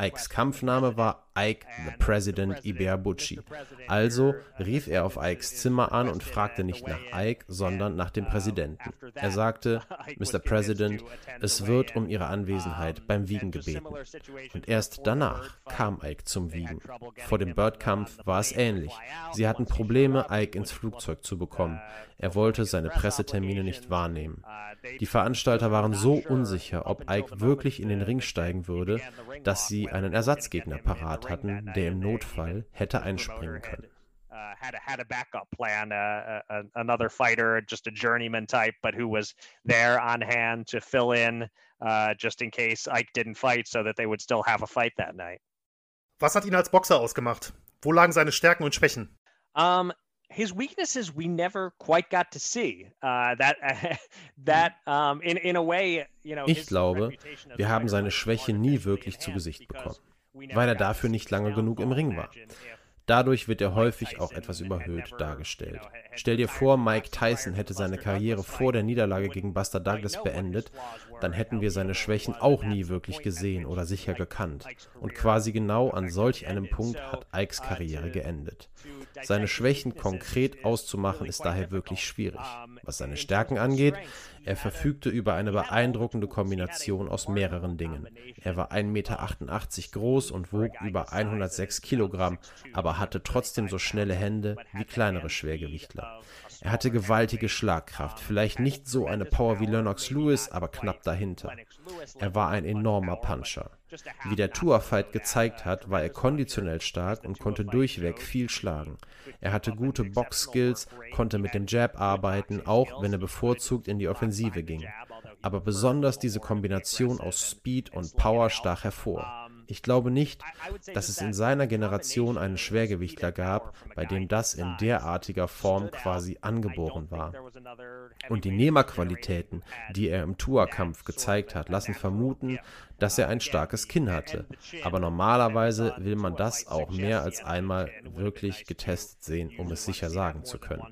Ikes Kampfname war Ike the President Ibeabuchi. Also rief er auf Ikes Zimmer an und fragte nicht nach Ike, sondern nach dem Präsidenten. Er sagte, Mr. President, es wird um Ihre Anwesenheit beim Wiegen gebeten. Und erst danach kam Ike zum Wiegen. Vor dem Bird-Kampf war es ähnlich. Sie hatten Probleme, Ike ins Flugzeug zu bekommen haben. Er wollte seine Pressetermine nicht wahrnehmen. Die Veranstalter waren so unsicher, ob Ike wirklich in den Ring steigen würde, dass sie einen Ersatzgegner parat hatten, der im Notfall hätte einspringen können. Uh, had a had a backup plan, uh, uh, another fighter, just a journeyman type, but who was there on hand to fill in uh, just in case Ike didn't fight, so that they would still have a fight that night. Was hat ihn als Boxer ausgemacht? Wo lagen seine Stärken und Schwächen? Um, his weaknesses we never quite got to see. Uh, that that um, in in a way, you know. Ich glaube, wir haben seine Schwäche nie wirklich zu Gesicht bekommen, weil er dafür nicht lange genug im Ring war. Dadurch wird er häufig auch etwas überhöht dargestellt. Stell dir vor, Mike Tyson hätte seine Karriere vor der Niederlage gegen Buster Douglas beendet, dann hätten wir seine Schwächen auch nie wirklich gesehen oder sicher gekannt. Und quasi genau an solch einem Punkt hat Ikes Karriere geendet. Seine Schwächen konkret auszumachen ist daher wirklich schwierig. Was seine Stärken angeht, Er verfügte über eine beeindruckende Kombination aus mehreren Dingen. Er war 1,88 Meter groß und wog über 106 Kilogramm, aber hatte trotzdem so schnelle Hände wie kleinere Schwergewichtler. Er hatte gewaltige Schlagkraft, vielleicht nicht so eine Power wie Lennox Lewis, aber knapp dahinter. Er war ein enormer Puncher. Wie der Tour-Fight gezeigt hat, war er konditionell stark und konnte durchweg viel schlagen. Er hatte gute Box-Skills, konnte mit dem Jab arbeiten, auch wenn er bevorzugt in die Offensive ging. Aber besonders diese Kombination aus Speed und Power stach hervor. Ich glaube nicht, dass es in seiner Generation einen Schwergewichtler gab, bei dem das in derartiger Form quasi angeboren war. Und die Nehmerqualitäten, die er im Tourkampf gezeigt hat, lassen vermuten, dass er ein starkes Kinn hatte. Aber normalerweise will man das auch mehr als einmal wirklich getestet sehen, um es sicher sagen zu können.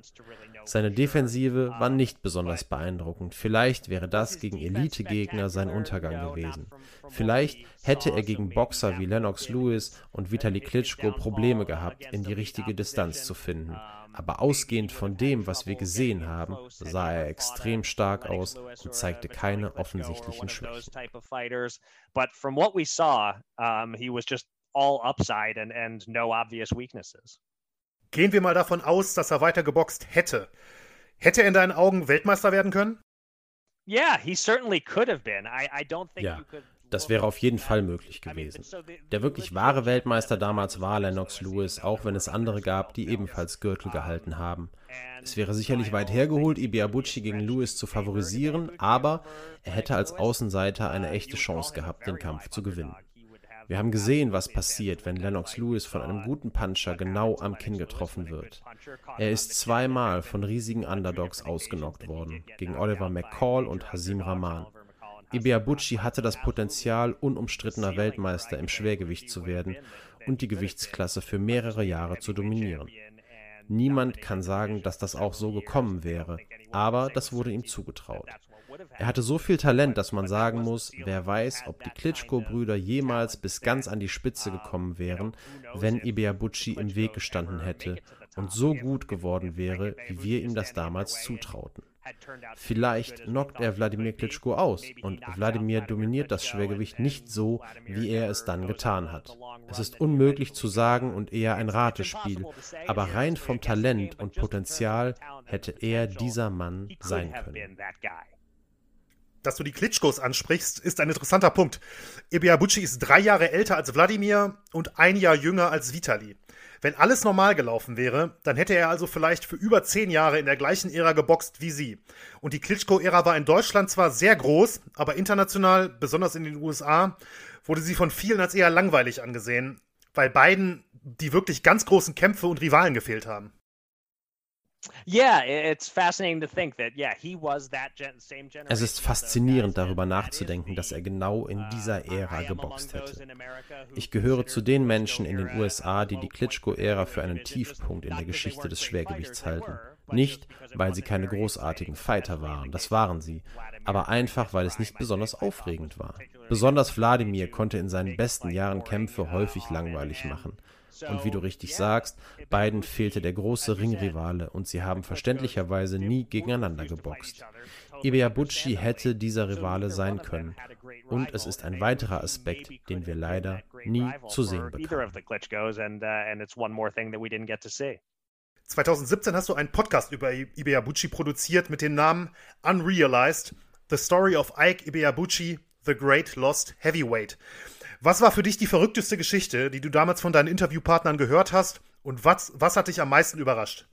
Seine Defensive war nicht besonders beeindruckend. Vielleicht wäre das gegen Elite-Gegner sein Untergang gewesen. Vielleicht hätte er gegen Boxer wie Lennox Lewis und Vitali Klitschko Probleme gehabt, in die richtige Distanz zu finden. Aber ausgehend von dem, was wir gesehen haben, sah er extrem stark aus und zeigte keine offensichtlichen Schwächen. all upside and, and no obvious weaknesses. Gehen wir mal davon aus, dass er weiter geboxt hätte. Hätte er in deinen Augen Weltmeister werden können? Yeah, he certainly could have been. I, I don't think ja, das wäre auf jeden Fall möglich gewesen. Der wirklich wahre Weltmeister damals war Lennox Lewis, auch wenn es andere gab, die ebenfalls Gürtel gehalten haben. Es wäre sicherlich weit hergeholt, Ibiabuchi gegen Lewis zu favorisieren, aber er hätte als Außenseiter eine echte Chance gehabt, den Kampf zu gewinnen. Wir haben gesehen, was passiert, wenn Lennox Lewis von einem guten Puncher genau am Kinn getroffen wird. Er ist zweimal von riesigen Underdogs ausgenockt worden, gegen Oliver McCall und Hasim Rahman. Ibiabuchi hatte das Potenzial, unumstrittener Weltmeister im Schwergewicht zu werden und die Gewichtsklasse für mehrere Jahre zu dominieren. Niemand kann sagen, dass das auch so gekommen wäre, aber das wurde ihm zugetraut. Er hatte so viel Talent, dass man sagen muss, wer weiß, ob die Klitschko-Brüder jemals bis ganz an die Spitze gekommen wären, wenn Ibeabuchi im Weg gestanden hätte und so gut geworden wäre, wie wir ihm das damals zutrauten. Vielleicht knockt er Wladimir Klitschko aus und Wladimir dominiert das Schwergewicht nicht so, wie er es dann getan hat. Es ist unmöglich zu sagen und eher ein Ratespiel, aber rein vom Talent und Potenzial hätte er dieser Mann sein können dass du die Klitschkos ansprichst, ist ein interessanter Punkt. Ibiabuchi ist drei Jahre älter als Wladimir und ein Jahr jünger als Vitali. Wenn alles normal gelaufen wäre, dann hätte er also vielleicht für über zehn Jahre in der gleichen Ära geboxt wie sie. Und die Klitschko-Ära war in Deutschland zwar sehr groß, aber international, besonders in den USA, wurde sie von vielen als eher langweilig angesehen, weil beiden die wirklich ganz großen Kämpfe und Rivalen gefehlt haben. Es ist faszinierend darüber nachzudenken, dass er genau in uh, dieser Ära geboxt hätte. Ich gehöre zu den Menschen in den USA, die die Klitschko-Ära für einen Tiefpunkt in der Geschichte des Schwergewichts halten. Nicht, weil sie keine großartigen Fighter waren, das waren sie, aber einfach, weil es nicht besonders aufregend war. Besonders Wladimir konnte in seinen besten Jahren Kämpfe häufig langweilig machen. Und wie du richtig sagst, beiden fehlte der große Ringrivale und sie haben verständlicherweise nie gegeneinander geboxt. Ibeabuchi hätte dieser Rivale sein können. Und es ist ein weiterer Aspekt, den wir leider nie zu sehen bekamen. 2017 hast du einen Podcast über Ibeabuchi produziert mit dem Namen Unrealized: The Story of Ike Ibeabuchi, The Great Lost Heavyweight. Was war für dich die verrückteste Geschichte, die du damals von deinen Interviewpartnern gehört hast? Und was, was hat dich am meisten überrascht?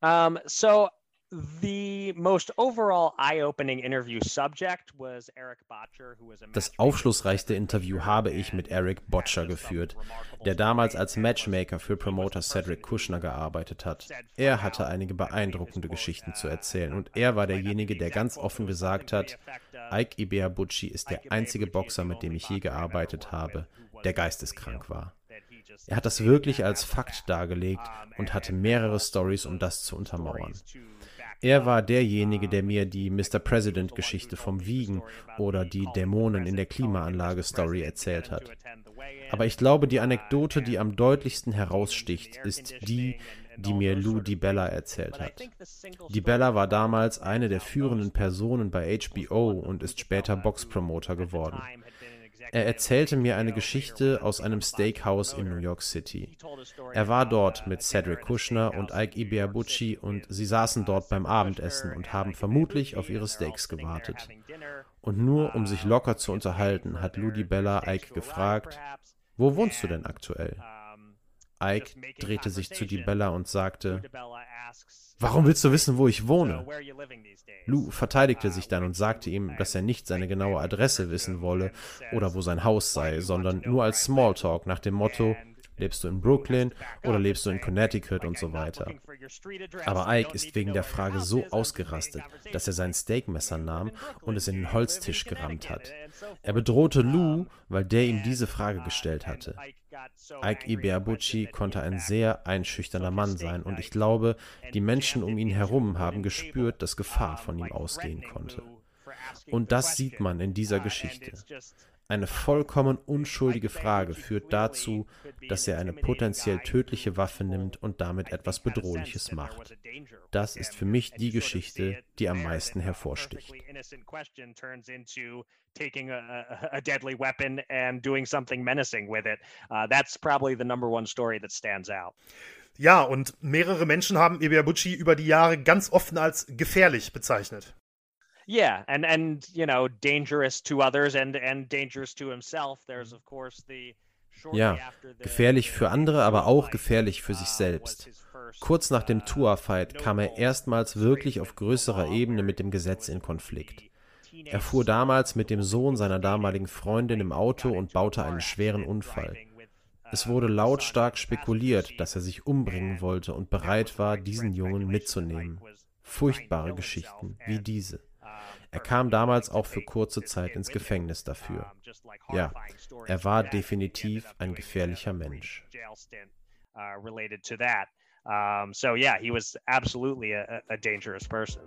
Um, so The most overall eye-opening interview subject was Eric Botcher, who was a Das aufschlussreichste Interview habe ich mit Eric Botcher geführt, der damals als Matchmaker für Promoter Cedric Kushner gearbeitet hat. Er hatte einige beeindruckende Geschichten zu erzählen und er war derjenige, der ganz offen gesagt hat, Ike Ibeabuchi ist der einzige Boxer, mit dem ich je gearbeitet habe, der geisteskrank war. Er hat das wirklich als Fakt dargelegt und hatte mehrere Stories, um das zu untermauern. Er war derjenige, der mir die Mr. President-Geschichte vom Wiegen oder die Dämonen in der Klimaanlage-Story erzählt hat. Aber ich glaube, die Anekdote, die am deutlichsten heraussticht, ist die, die mir Lou DiBella erzählt hat. DiBella war damals eine der führenden Personen bei HBO und ist später Boxpromoter geworden. Er erzählte mir eine Geschichte aus einem Steakhouse in New York City. Er war dort mit Cedric Kushner und Ike Ibeabuchi und sie saßen dort beim Abendessen und haben vermutlich auf ihre Steaks gewartet. Und nur um sich locker zu unterhalten, hat Ludi Bella Ike gefragt, wo wohnst du denn aktuell? Ike drehte sich zu DiBella und sagte, Warum willst du wissen, wo ich wohne? Lou verteidigte sich dann und sagte ihm, dass er nicht seine genaue Adresse wissen wolle oder wo sein Haus sei, sondern nur als Smalltalk nach dem Motto, lebst du in Brooklyn oder lebst du in Connecticut und so weiter. Aber Ike ist wegen der Frage so ausgerastet, dass er sein Steakmesser nahm und es in den Holztisch gerammt hat. Er bedrohte Lou, weil der ihm diese Frage gestellt hatte. Ike Ibeabuchi konnte ein sehr einschüchterner Mann sein und ich glaube, die Menschen um ihn herum haben gespürt, dass Gefahr von ihm ausgehen konnte. Und das sieht man in dieser Geschichte. Eine vollkommen unschuldige Frage führt dazu, dass er eine potenziell tödliche Waffe nimmt und damit etwas Bedrohliches macht. Das ist für mich die Geschichte, die am meisten hervorsticht. taking a, a, deadly weapon and doing something menacing with it. Uh, that's probably the number one story that stands out. Ja, und mehrere Menschen haben Ibeabuchi über die Jahre ganz offen als gefährlich bezeichnet. Yeah and and you know dangerous to others and and dangerous to himself there's of course the ja, gefährlich für andere, aber auch gefährlich für sich uh, selbst. Kurz nach dem uh, Tour-Fight kam er erstmals wirklich auf größerer Ebene mit dem Gesetz in Konflikt. Er fuhr damals mit dem Sohn seiner damaligen Freundin im Auto und baute einen schweren Unfall. Es wurde uh, lautstark spekuliert, dass er sich umbringen wollte und bereit war, diesen Jungen mitzunehmen. Furchtbare Geschichten wie diese. Er kam damals auch für kurze Zeit ins Gefängnis dafür. Ja, er war definitiv ein gefährlicher Mensch. Um, so yeah, he was absolutely a, a dangerous person.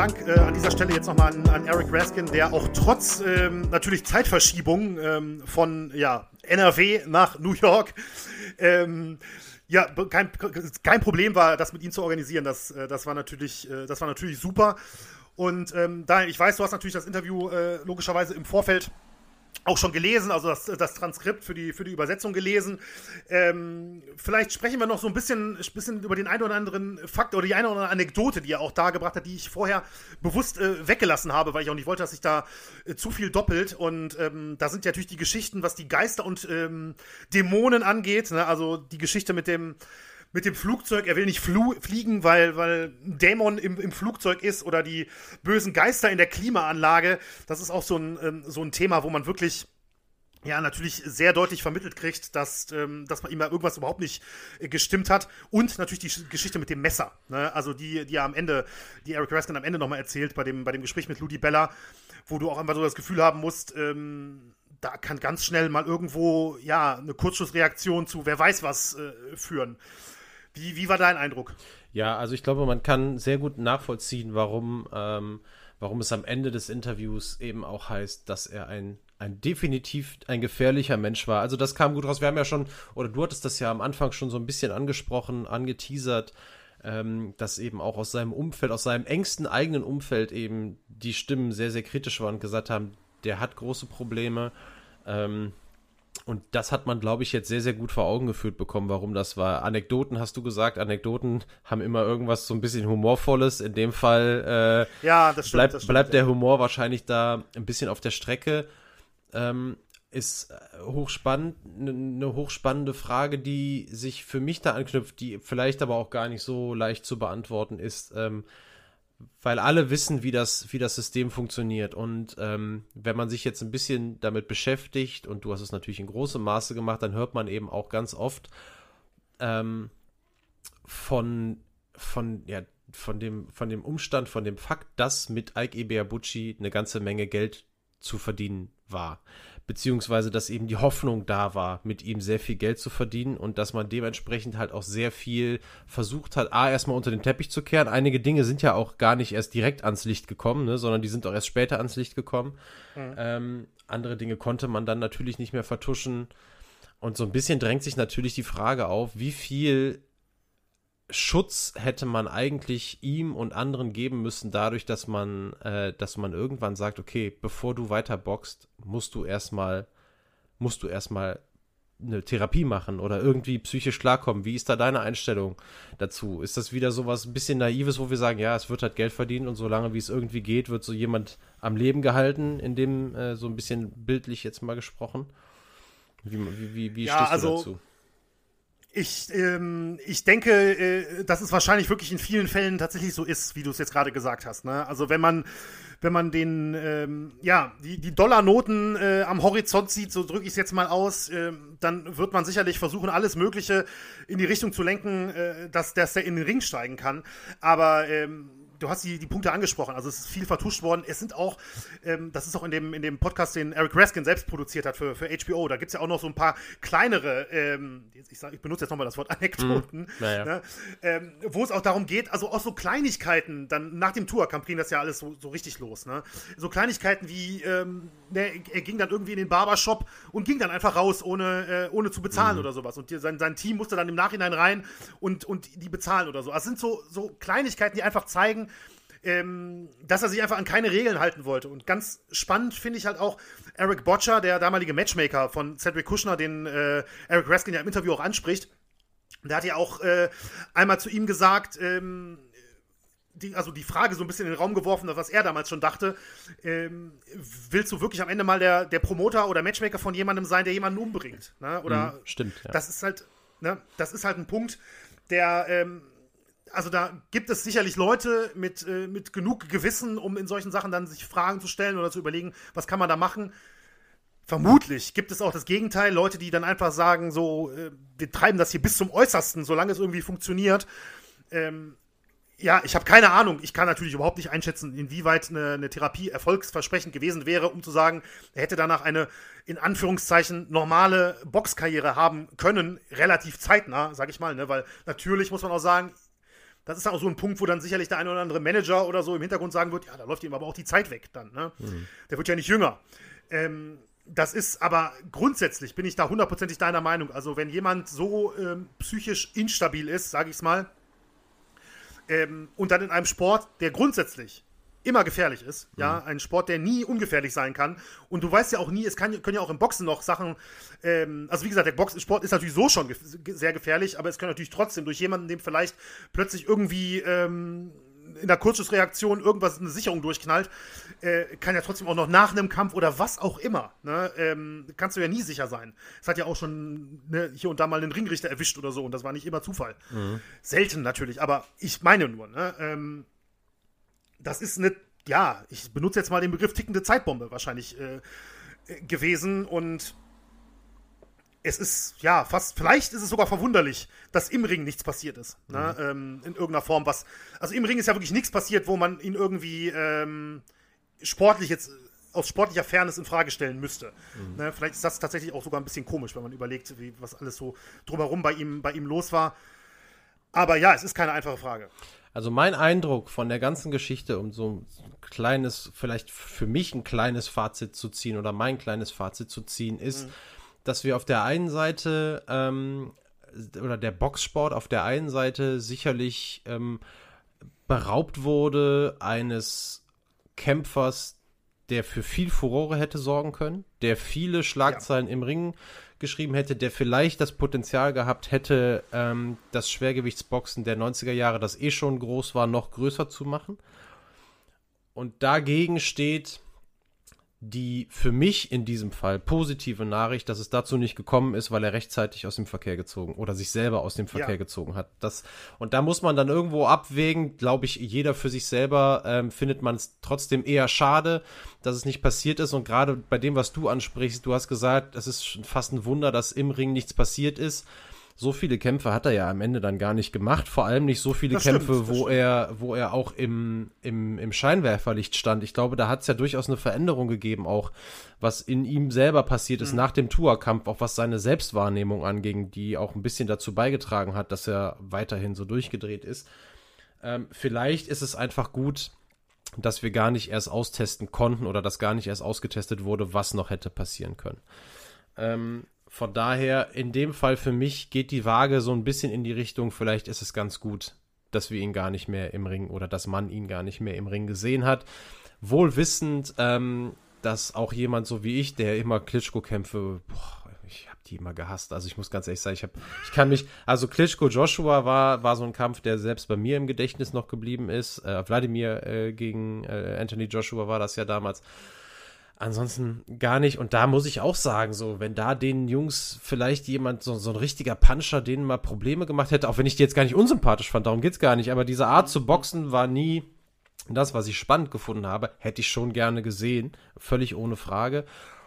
Dank äh, an dieser Stelle jetzt nochmal an, an Eric Raskin, der auch trotz ähm, natürlich Zeitverschiebung ähm, von ja, NRW nach New York ähm, ja, kein, kein Problem war, das mit ihm zu organisieren. Das, äh, das, war, natürlich, äh, das war natürlich super. Und ähm, da, ich weiß, du hast natürlich das Interview äh, logischerweise im Vorfeld auch schon gelesen, also das, das Transkript für die, für die Übersetzung gelesen. Ähm, vielleicht sprechen wir noch so ein bisschen, bisschen über den einen oder anderen Fakt oder die eine oder andere Anekdote, die er auch dargebracht hat, die ich vorher bewusst äh, weggelassen habe, weil ich auch nicht wollte, dass sich da äh, zu viel doppelt. Und ähm, da sind ja natürlich die Geschichten, was die Geister und ähm, Dämonen angeht. Ne? Also die Geschichte mit dem mit dem Flugzeug, er will nicht fliegen, weil, weil ein Dämon im, im Flugzeug ist oder die bösen Geister in der Klimaanlage. Das ist auch so ein, ähm, so ein Thema, wo man wirklich ja, natürlich sehr deutlich vermittelt kriegt, dass, ähm, dass man ihm da irgendwas überhaupt nicht äh, gestimmt hat. Und natürlich die Geschichte mit dem Messer. Ne? Also die, die er am Ende, die Eric Raskin am Ende nochmal erzählt bei dem, bei dem Gespräch mit Ludi Bella, wo du auch einfach so das Gefühl haben musst, ähm, da kann ganz schnell mal irgendwo, ja, eine Kurzschussreaktion zu wer weiß was äh, führen. Wie, wie war dein Eindruck? Ja, also ich glaube, man kann sehr gut nachvollziehen, warum, ähm, warum es am Ende des Interviews eben auch heißt, dass er ein, ein definitiv ein gefährlicher Mensch war. Also das kam gut raus. Wir haben ja schon, oder du hattest das ja am Anfang schon so ein bisschen angesprochen, angeteasert, ähm, dass eben auch aus seinem Umfeld, aus seinem engsten eigenen Umfeld eben die Stimmen sehr, sehr kritisch waren und gesagt haben, der hat große Probleme. Ähm, und das hat man, glaube ich, jetzt sehr, sehr gut vor Augen geführt bekommen, warum das war. Anekdoten hast du gesagt, Anekdoten haben immer irgendwas so ein bisschen Humorvolles. In dem Fall äh, ja, das stimmt, bleibt, das stimmt, bleibt der Humor wahrscheinlich da ein bisschen auf der Strecke. Ähm, ist hochspannend, eine ne hochspannende Frage, die sich für mich da anknüpft, die vielleicht aber auch gar nicht so leicht zu beantworten ist. Ähm, weil alle wissen, wie das, wie das System funktioniert. Und ähm, wenn man sich jetzt ein bisschen damit beschäftigt, und du hast es natürlich in großem Maße gemacht, dann hört man eben auch ganz oft ähm, von, von ja, von dem, von dem Umstand, von dem Fakt, dass mit Ike Ibeabuchi eine ganze Menge Geld zu verdienen war. Beziehungsweise, dass eben die Hoffnung da war, mit ihm sehr viel Geld zu verdienen und dass man dementsprechend halt auch sehr viel versucht hat, A, erstmal unter den Teppich zu kehren. Einige Dinge sind ja auch gar nicht erst direkt ans Licht gekommen, ne, sondern die sind auch erst später ans Licht gekommen. Mhm. Ähm, andere Dinge konnte man dann natürlich nicht mehr vertuschen. Und so ein bisschen drängt sich natürlich die Frage auf, wie viel Schutz hätte man eigentlich ihm und anderen geben müssen, dadurch, dass man, äh, dass man irgendwann sagt, okay, bevor du weiter boxt, musst du erstmal, musst du erstmal eine Therapie machen oder irgendwie psychisch klarkommen. Wie ist da deine Einstellung dazu? Ist das wieder so was ein bisschen naives, wo wir sagen, ja, es wird halt Geld verdient und solange wie es irgendwie geht, wird so jemand am Leben gehalten, in dem äh, so ein bisschen bildlich jetzt mal gesprochen? Wie, wie, wie, wie ja, stehst du also, dazu? Ich, ähm, ich denke, äh, dass es wahrscheinlich wirklich in vielen Fällen tatsächlich so ist, wie du es jetzt gerade gesagt hast. Ne? Also wenn man, wenn man den, ähm, ja, die, die Dollarnoten äh, am Horizont sieht, so drücke ich es jetzt mal aus, äh, dann wird man sicherlich versuchen, alles Mögliche in die Richtung zu lenken, äh, dass, dass der in den Ring steigen kann. Aber ähm, du hast die, die Punkte angesprochen, also es ist viel vertuscht worden. Es sind auch, ähm, das ist auch in dem, in dem Podcast, den Eric Raskin selbst produziert hat für, für HBO, da gibt es ja auch noch so ein paar kleinere, ähm, ich, sag, ich benutze jetzt nochmal das Wort Anekdoten, mm, naja. ne? ähm, wo es auch darum geht, also auch so Kleinigkeiten, dann nach dem Tour kam das ja alles so, so richtig los. Ne? So Kleinigkeiten wie, ähm, ne, er ging dann irgendwie in den Barbershop und ging dann einfach raus, ohne, äh, ohne zu bezahlen mm. oder sowas. Und die, sein, sein Team musste dann im Nachhinein rein und, und die bezahlen oder so. Also es sind so, so Kleinigkeiten, die einfach zeigen, ähm, dass er sich einfach an keine Regeln halten wollte. Und ganz spannend finde ich halt auch Eric Botcher, der damalige Matchmaker von Cedric Kushner, den äh, Eric Raskin ja im Interview auch anspricht. Der hat ja auch äh, einmal zu ihm gesagt, ähm, die, also die Frage so ein bisschen in den Raum geworfen, was er damals schon dachte. Ähm, willst du wirklich am Ende mal der, der Promoter oder Matchmaker von jemandem sein, der jemanden umbringt? Ne? Oder mhm, stimmt. Ja. Das ist halt, ne, das ist halt ein Punkt, der ähm, also da gibt es sicherlich Leute mit, äh, mit genug Gewissen, um in solchen Sachen dann sich Fragen zu stellen oder zu überlegen, was kann man da machen. Vermutlich gibt es auch das Gegenteil, Leute, die dann einfach sagen, so, äh, wir treiben das hier bis zum Äußersten, solange es irgendwie funktioniert. Ähm, ja, ich habe keine Ahnung. Ich kann natürlich überhaupt nicht einschätzen, inwieweit eine, eine, Therapie erfolgsversprechend gewesen wäre, um zu sagen, er hätte danach eine in Anführungszeichen normale Boxkarriere haben können, relativ zeitnah, sag ich mal, ne? weil natürlich muss man auch sagen, das ist auch so ein Punkt, wo dann sicherlich der eine oder andere Manager oder so im Hintergrund sagen wird, ja, da läuft ihm aber auch die Zeit weg dann. Ne? Mhm. Der wird ja nicht jünger. Ähm, das ist aber grundsätzlich, bin ich da hundertprozentig deiner Meinung. Also wenn jemand so ähm, psychisch instabil ist, sage ich es mal, ähm, und dann in einem Sport, der grundsätzlich immer gefährlich ist. Mhm. Ja, ein Sport, der nie ungefährlich sein kann. Und du weißt ja auch nie, es kann, können ja auch im Boxen noch Sachen, ähm, also wie gesagt, der Boxsport ist natürlich so schon ge sehr gefährlich, aber es kann natürlich trotzdem durch jemanden, dem vielleicht plötzlich irgendwie ähm, in der Kurzschussreaktion irgendwas eine Sicherung durchknallt, äh, kann ja trotzdem auch noch nach einem Kampf oder was auch immer, ne, ähm, kannst du ja nie sicher sein. Es hat ja auch schon ne, hier und da mal einen Ringrichter erwischt oder so und das war nicht immer Zufall. Mhm. Selten natürlich, aber ich meine nur, ne, ähm, das ist eine, ja, ich benutze jetzt mal den Begriff tickende Zeitbombe wahrscheinlich äh, gewesen und es ist, ja, fast, vielleicht ist es sogar verwunderlich, dass im Ring nichts passiert ist. Ne? Mhm. Ähm, in irgendeiner Form was. Also im Ring ist ja wirklich nichts passiert, wo man ihn irgendwie ähm, sportlich jetzt aus sportlicher Fairness in Frage stellen müsste. Mhm. Ne? Vielleicht ist das tatsächlich auch sogar ein bisschen komisch, wenn man überlegt, wie, was alles so drumherum bei ihm, bei ihm los war. Aber ja, es ist keine einfache Frage. Also mein Eindruck von der ganzen Geschichte, um so ein kleines, vielleicht für mich ein kleines Fazit zu ziehen oder mein kleines Fazit zu ziehen, ist, mhm. dass wir auf der einen Seite ähm, oder der Boxsport auf der einen Seite sicherlich ähm, beraubt wurde eines Kämpfers, der für viel Furore hätte sorgen können, der viele Schlagzeilen ja. im Ring geschrieben hätte, der vielleicht das Potenzial gehabt hätte, ähm, das Schwergewichtsboxen der 90er Jahre, das eh schon groß war, noch größer zu machen. Und dagegen steht die für mich in diesem Fall positive Nachricht, dass es dazu nicht gekommen ist, weil er rechtzeitig aus dem Verkehr gezogen oder sich selber aus dem Verkehr ja. gezogen hat. Das, und da muss man dann irgendwo abwägen, glaube ich, jeder für sich selber ähm, findet man es trotzdem eher schade, dass es nicht passiert ist. Und gerade bei dem, was du ansprichst, du hast gesagt, es ist fast ein Wunder, dass im Ring nichts passiert ist so viele Kämpfe hat er ja am Ende dann gar nicht gemacht. Vor allem nicht so viele Das Kämpfe, stimmt, wo er, wo er auch im, im, im Scheinwerferlicht stand. Ich glaube, da hat es ja durchaus eine Veränderung gegeben, auch was in ihm selber passiert ist nach dem Tourkampf, auch was seine Selbstwahrnehmung anging, die auch ein bisschen dazu beigetragen hat, dass er weiterhin so durchgedreht ist. Ähm, vielleicht ist es einfach gut, dass wir gar nicht erst austesten konnten oder dass gar nicht erst ausgetestet wurde, was noch hätte passieren können. Ähm, von daher, in dem Fall für mich geht die Waage so ein bisschen in die Richtung, vielleicht ist es ganz gut, dass wir ihn gar nicht mehr im Ring oder dass man ihn gar nicht mehr im Ring gesehen hat. Wohl wissend, ähm, dass auch jemand so wie ich, der immer Klitschko-Kämpfe, ich habe die immer gehasst. Also ich muss ganz ehrlich sagen, ich habe, ich kann mich, also Klitschko Joshua war war so ein Kampf, der selbst bei mir im Gedächtnis noch geblieben ist. Äh, Wladimir äh, gegen äh, Anthony Joshua war das ja damals. Ansonsten gar nicht. Und da muss ich auch sagen, so, wenn da den Jungs vielleicht jemand, so, so ein richtiger Puncher, denen mal Probleme gemacht hätte, auch wenn ich die jetzt gar nicht unsympathisch fand, darum geht's gar nicht, aber diese Art zu boxen war nie das, was ich spannend gefunden habe, hätte ich schon gerne gesehen, völlig ohne Frage.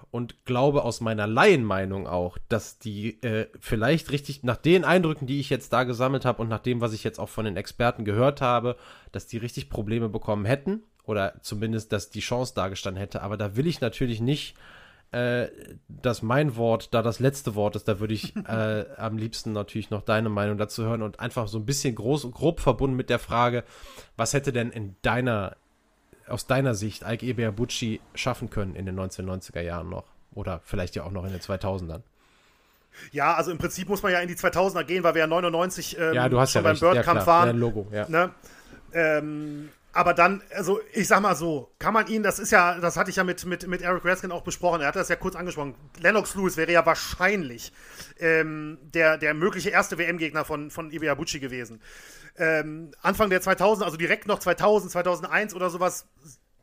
Und glaube aus meiner Laienmeinung auch, dass die äh, vielleicht richtig, nach den Eindrücken, die ich jetzt da gesammelt habe und nach dem, was ich jetzt auch von den Experten gehört habe, dass die richtig Probleme bekommen hätten oder zumindest, dass die Chance dargestanden hätte. Aber da will ich natürlich nicht, äh, dass mein Wort da das letzte Wort ist. Da würde ich äh, am liebsten natürlich noch deine Meinung dazu hören und einfach so ein bisschen groß und grob verbunden mit der Frage, was hätte denn in deiner, aus deiner Sicht Ike Ebeabuchi schaffen können in den 1990er Jahren noch? Oder vielleicht ja auch noch in den 2000ern? Ja, also im Prinzip muss man ja in die 2000er gehen, weil wir ja 99 ähm, Ja, du hast schon ja beim. Ja, Bird-Kampf klar. waren. Ja, Logo, ja. Ne? Ähm, aber dann, also ich sag mal so, kann man ihn, das ist ja, das hatte ich ja mit, mit, mit Eric Raskin auch besprochen, er hat das ja kurz angesprochen. Lennox Lewis wäre ja wahrscheinlich ähm, der, der mögliche erste WM-Gegner von, von Ibeabuchi gewesen. Ähm, Anfang der 2000, also direkt noch 2000, 2001 oder sowas,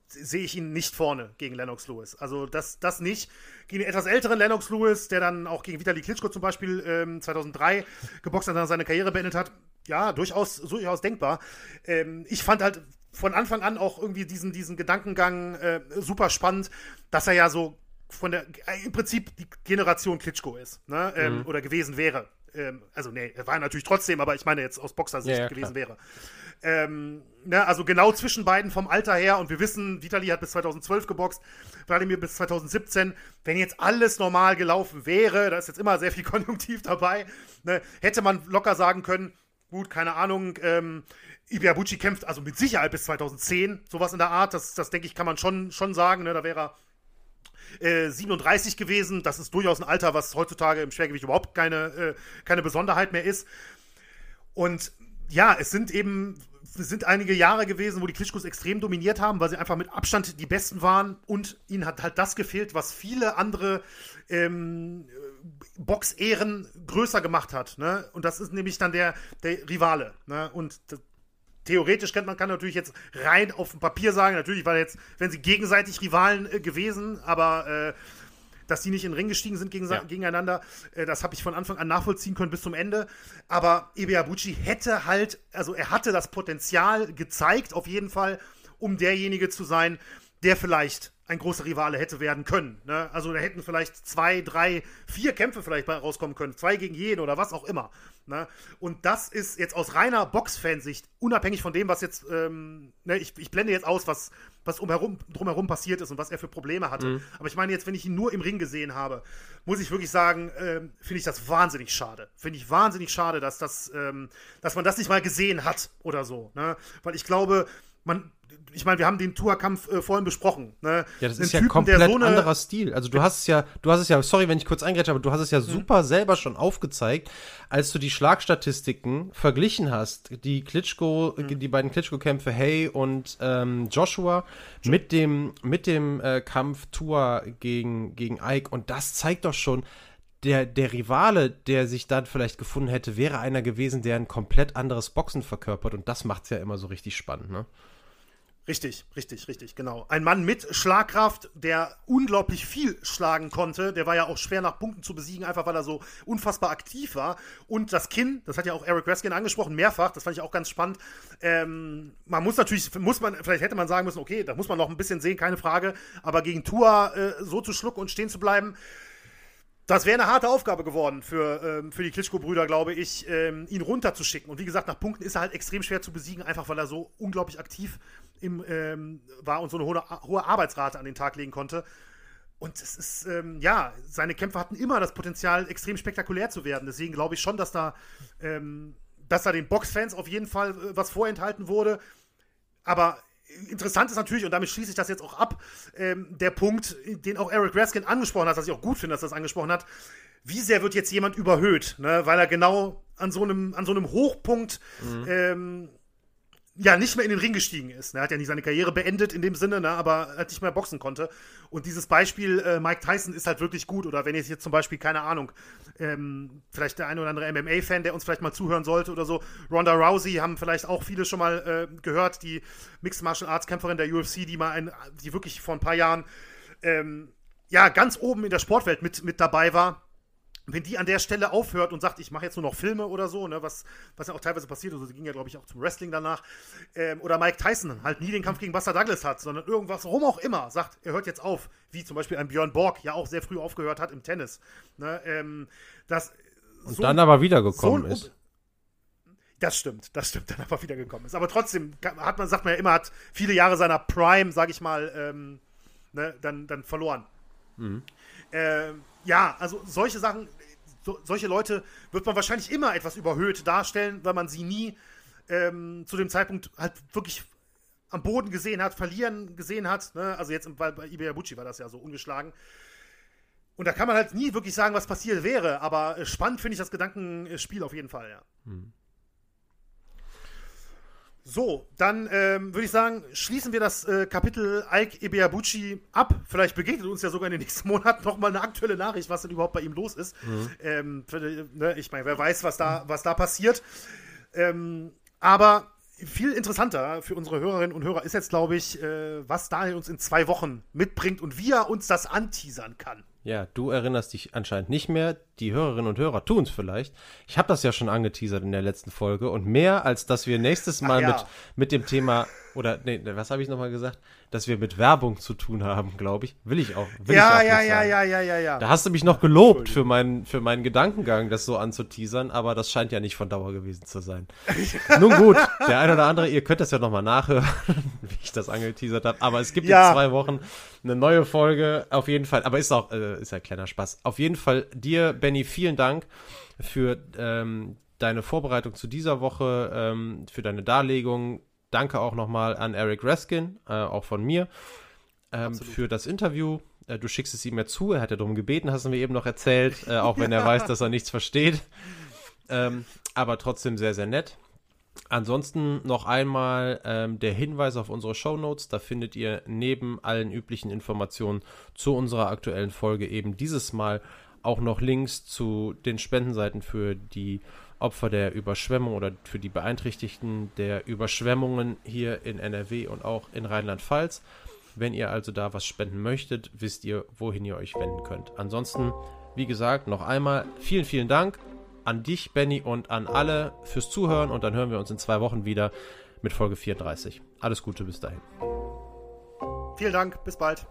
sehe ich ihn nicht vorne gegen Lennox Lewis. Also das, das nicht. Gegen den etwas älteren Lennox Lewis, der dann auch gegen Vitali Klitschko zum Beispiel ähm, 2003 geboxt hat dann seine Karriere beendet hat, ja, durchaus, durchaus denkbar. Ähm, ich fand halt von Anfang an auch irgendwie diesen, diesen Gedankengang äh, super spannend, dass er ja so von der, äh, im Prinzip die Generation Klitschko ist, ne? Ähm, Mhm. oder gewesen wäre. Ähm, also, nee, er war natürlich trotzdem, aber ich meine jetzt aus Boxersicht Ja, ja, gewesen klar. wäre. Ähm, ne, also genau zwischen beiden vom Alter her und wir wissen, Vitali hat bis 2012 geboxt, Wladimir bis 2017. Wenn jetzt alles normal gelaufen wäre, da ist jetzt immer sehr viel Konjunktiv dabei, ne, hätte man locker sagen können, gut, keine Ahnung, ähm, Ibiabuchi kämpft also mit Sicherheit bis 2010, sowas in der Art, das, das denke ich, kann man schon, schon sagen, ne, da wäre er äh, 37 gewesen. Das ist durchaus ein Alter, was heutzutage im Schwergewicht überhaupt keine, äh, keine Besonderheit mehr ist. Und ja, es sind eben sind einige Jahre gewesen, wo die Klitschkos extrem dominiert haben, weil sie einfach mit Abstand die Besten waren und ihnen hat halt das gefehlt, was viele andere ähm, Boxehren größer gemacht hat. Ne? Und das ist nämlich dann der, der Rivale. Ne? Und das, theoretisch kann man kann natürlich jetzt rein auf dem Papier sagen, natürlich war jetzt, wenn sie gegenseitig Rivalen äh, gewesen, aber äh, dass die nicht in den Ring gestiegen sind gegen, Ja. gegeneinander, äh, das habe ich von Anfang an nachvollziehen können bis zum Ende. Aber Ibeabuchi hätte halt, also er hatte das Potenzial gezeigt, auf jeden Fall, um derjenige zu sein, der vielleicht ein großer Rivale hätte werden können. Ne? Also da hätten vielleicht zwei, drei, vier Kämpfe vielleicht rauskommen können, zwei gegen jeden oder was auch immer. Ne? Und das ist jetzt aus reiner Box-Fansicht, unabhängig von dem, was jetzt, ähm, ne, ich, ich blende jetzt aus, was, was umherum, drumherum passiert ist und was er für Probleme hatte. Aber ich meine jetzt, wenn ich ihn nur im Ring gesehen habe, muss ich wirklich sagen, ähm, finde ich das wahnsinnig schade. Finde ich wahnsinnig schade, dass, das, ähm, dass man das nicht mal gesehen hat oder so. Ne? Weil ich glaube, man, ich meine, wir haben den Tourkampf äh, vorhin besprochen. Ne? Ja, das Einen ist ja Typen, komplett der so eine- anderer Stil. Also du hast es ja, du hast es ja, sorry, wenn ich kurz eingrätsche, aber du hast es Mhm. ja super selber schon aufgezeigt, als du die Schlagstatistiken verglichen hast, die Klitschko, Mhm. die beiden Klitschko-Kämpfe Hay und ähm, Joshua mit dem, mit dem äh, Kampf Tour gegen, gegen Ike und das zeigt doch schon, der, der Rivale, der sich dann vielleicht gefunden hätte, wäre einer gewesen, der ein komplett anderes Boxen verkörpert und das macht es ja immer so richtig spannend, ne? Richtig, richtig, richtig, genau. Ein Mann mit Schlagkraft, der unglaublich viel schlagen konnte. Der war ja auch schwer nach Punkten zu besiegen, einfach weil er so unfassbar aktiv war. Und das Kinn, das hat ja auch Eric Raskin angesprochen, mehrfach, das fand ich auch ganz spannend. Ähm, man muss natürlich, muss man, vielleicht hätte man sagen müssen, okay, da muss man noch ein bisschen sehen, keine Frage. Aber gegen Tua äh, so zu schlucken und stehen zu bleiben, das wäre eine harte Aufgabe geworden für, ähm, für die Klitschko-Brüder, glaube ich, ähm, ihn runterzuschicken. Und wie gesagt, nach Punkten ist er halt extrem schwer zu besiegen, einfach weil er so unglaublich aktiv im, ähm, war und so eine hohe, hohe Arbeitsrate an den Tag legen konnte. Und es ist, ähm, ja, seine Kämpfe hatten immer das Potenzial, extrem spektakulär zu werden. Deswegen glaube ich schon, dass da, ähm, dass da den Boxfans auf jeden Fall äh, was vorenthalten wurde. Aber interessant ist natürlich, und damit schließe ich das jetzt auch ab, ähm, der Punkt, den auch Eric Raskin angesprochen hat, was ich auch gut finde, dass er das angesprochen hat. Wie sehr wird jetzt jemand überhöht, ne? weil er genau an so einem, an so einem Hochpunkt mhm. Ja nicht mehr in den Ring gestiegen ist. Ne? Er hat ja nicht seine Karriere beendet in dem Sinne, ne? aber halt nicht mehr boxen konnte. Und dieses Beispiel äh, Mike Tyson ist halt wirklich gut. Oder wenn jetzt zum Beispiel, keine Ahnung, ähm, vielleicht der eine oder andere MMA-Fan, der uns vielleicht mal zuhören sollte oder so, Ronda Rousey haben vielleicht auch viele schon mal äh, gehört, die Mixed Martial Arts Kämpferin der UFC, die mal ein, die wirklich vor ein paar Jahren ähm, ja ganz oben in der Sportwelt mit, mit dabei war wenn die an der Stelle aufhört und sagt, ich mache jetzt nur noch Filme oder so, ne, was, was ja auch teilweise passiert, also sie ging ja, glaube ich, auch zum Wrestling danach, ähm, oder Mike Tyson halt nie den Kampf gegen Buster Douglas hat, sondern irgendwas, warum auch immer, sagt, er hört jetzt auf, wie zum Beispiel ein Björn Borg ja auch sehr früh aufgehört hat im Tennis. Ne, ähm, das, und so, dann aber wiedergekommen so ist. Das stimmt, das stimmt, dann aber wiedergekommen ist. Aber trotzdem hat man, sagt man ja immer, hat viele Jahre seiner Prime, sag ich mal, ähm, ne, dann, dann verloren. Mhm. Ähm, ja, also solche Sachen, so, solche Leute wird man wahrscheinlich immer etwas überhöht darstellen, weil man sie nie ähm, zu dem Zeitpunkt halt wirklich am Boden gesehen hat, verlieren gesehen hat. Ne? Also jetzt bei, bei Ibeyabuchi war das ja so ungeschlagen. Und da kann man halt nie wirklich sagen, was passiert wäre. Aber spannend finde ich das Gedankenspiel auf jeden Fall, ja. Hm. So, dann ähm, würde ich sagen, schließen wir das äh, Kapitel Ike Ibeabuchi ab. Vielleicht begegnet uns ja sogar in den nächsten Monaten nochmal eine aktuelle Nachricht, was denn überhaupt bei ihm los ist. Mhm. Ähm, für, ne, ich meine, wer weiß, was da, was da passiert. Ähm, aber viel interessanter für unsere Hörerinnen und Hörer ist jetzt, glaube ich, äh, was Daniel uns in zwei Wochen mitbringt und wie er uns das anteasern kann. Ja, du erinnerst dich anscheinend nicht mehr. Die Hörerinnen und Hörer tun es vielleicht. Ich habe das ja schon angeteasert in der letzten Folge und mehr als dass wir nächstes Mal ja. mit, mit dem Thema oder nee, was habe ich nochmal gesagt? Dass wir mit Werbung zu tun haben, glaube ich. Will ich auch. Will ja, ich auch ja, ja, ja, ja, ja, ja. Da hast du mich noch gelobt für meinen, für meinen Gedankengang, das so anzuteasern, aber das scheint ja nicht von Dauer gewesen zu sein. Nun gut, der eine oder andere, ihr könnt das ja nochmal nachhören, wie ich das angeteasert habe. Aber es gibt ja. in zwei Wochen eine neue Folge. Auf jeden Fall, aber ist auch, äh, ist ja kleiner Spaß. Auf jeden Fall dir, Benny, vielen Dank für ähm, deine Vorbereitung zu dieser Woche, ähm, für deine Darlegung danke auch nochmal an Eric Raskin, äh, auch von mir, ähm, für das Interview. Äh, du schickst es ihm ja zu, er hat ja darum gebeten, hast du mir eben noch erzählt, äh, auch wenn er weiß, dass er nichts versteht. Ähm, aber trotzdem sehr, sehr nett. Ansonsten noch einmal ähm, der Hinweis auf unsere Show Notes. Da findet ihr neben allen üblichen Informationen zu unserer aktuellen Folge eben dieses Mal auch noch Links zu den Spendenseiten für die Opfer der Überschwemmung oder für die Beeinträchtigten der Überschwemmungen hier in NRW und auch in Rheinland-Pfalz. Wenn ihr also da was spenden möchtet, wisst ihr, wohin ihr euch wenden könnt. Ansonsten, wie gesagt, noch einmal vielen, vielen Dank an dich, Benny, und an alle fürs Zuhören. Und dann hören wir uns in zwei Wochen wieder mit Folge 34. Alles Gute bis dahin. Vielen Dank, bis bald.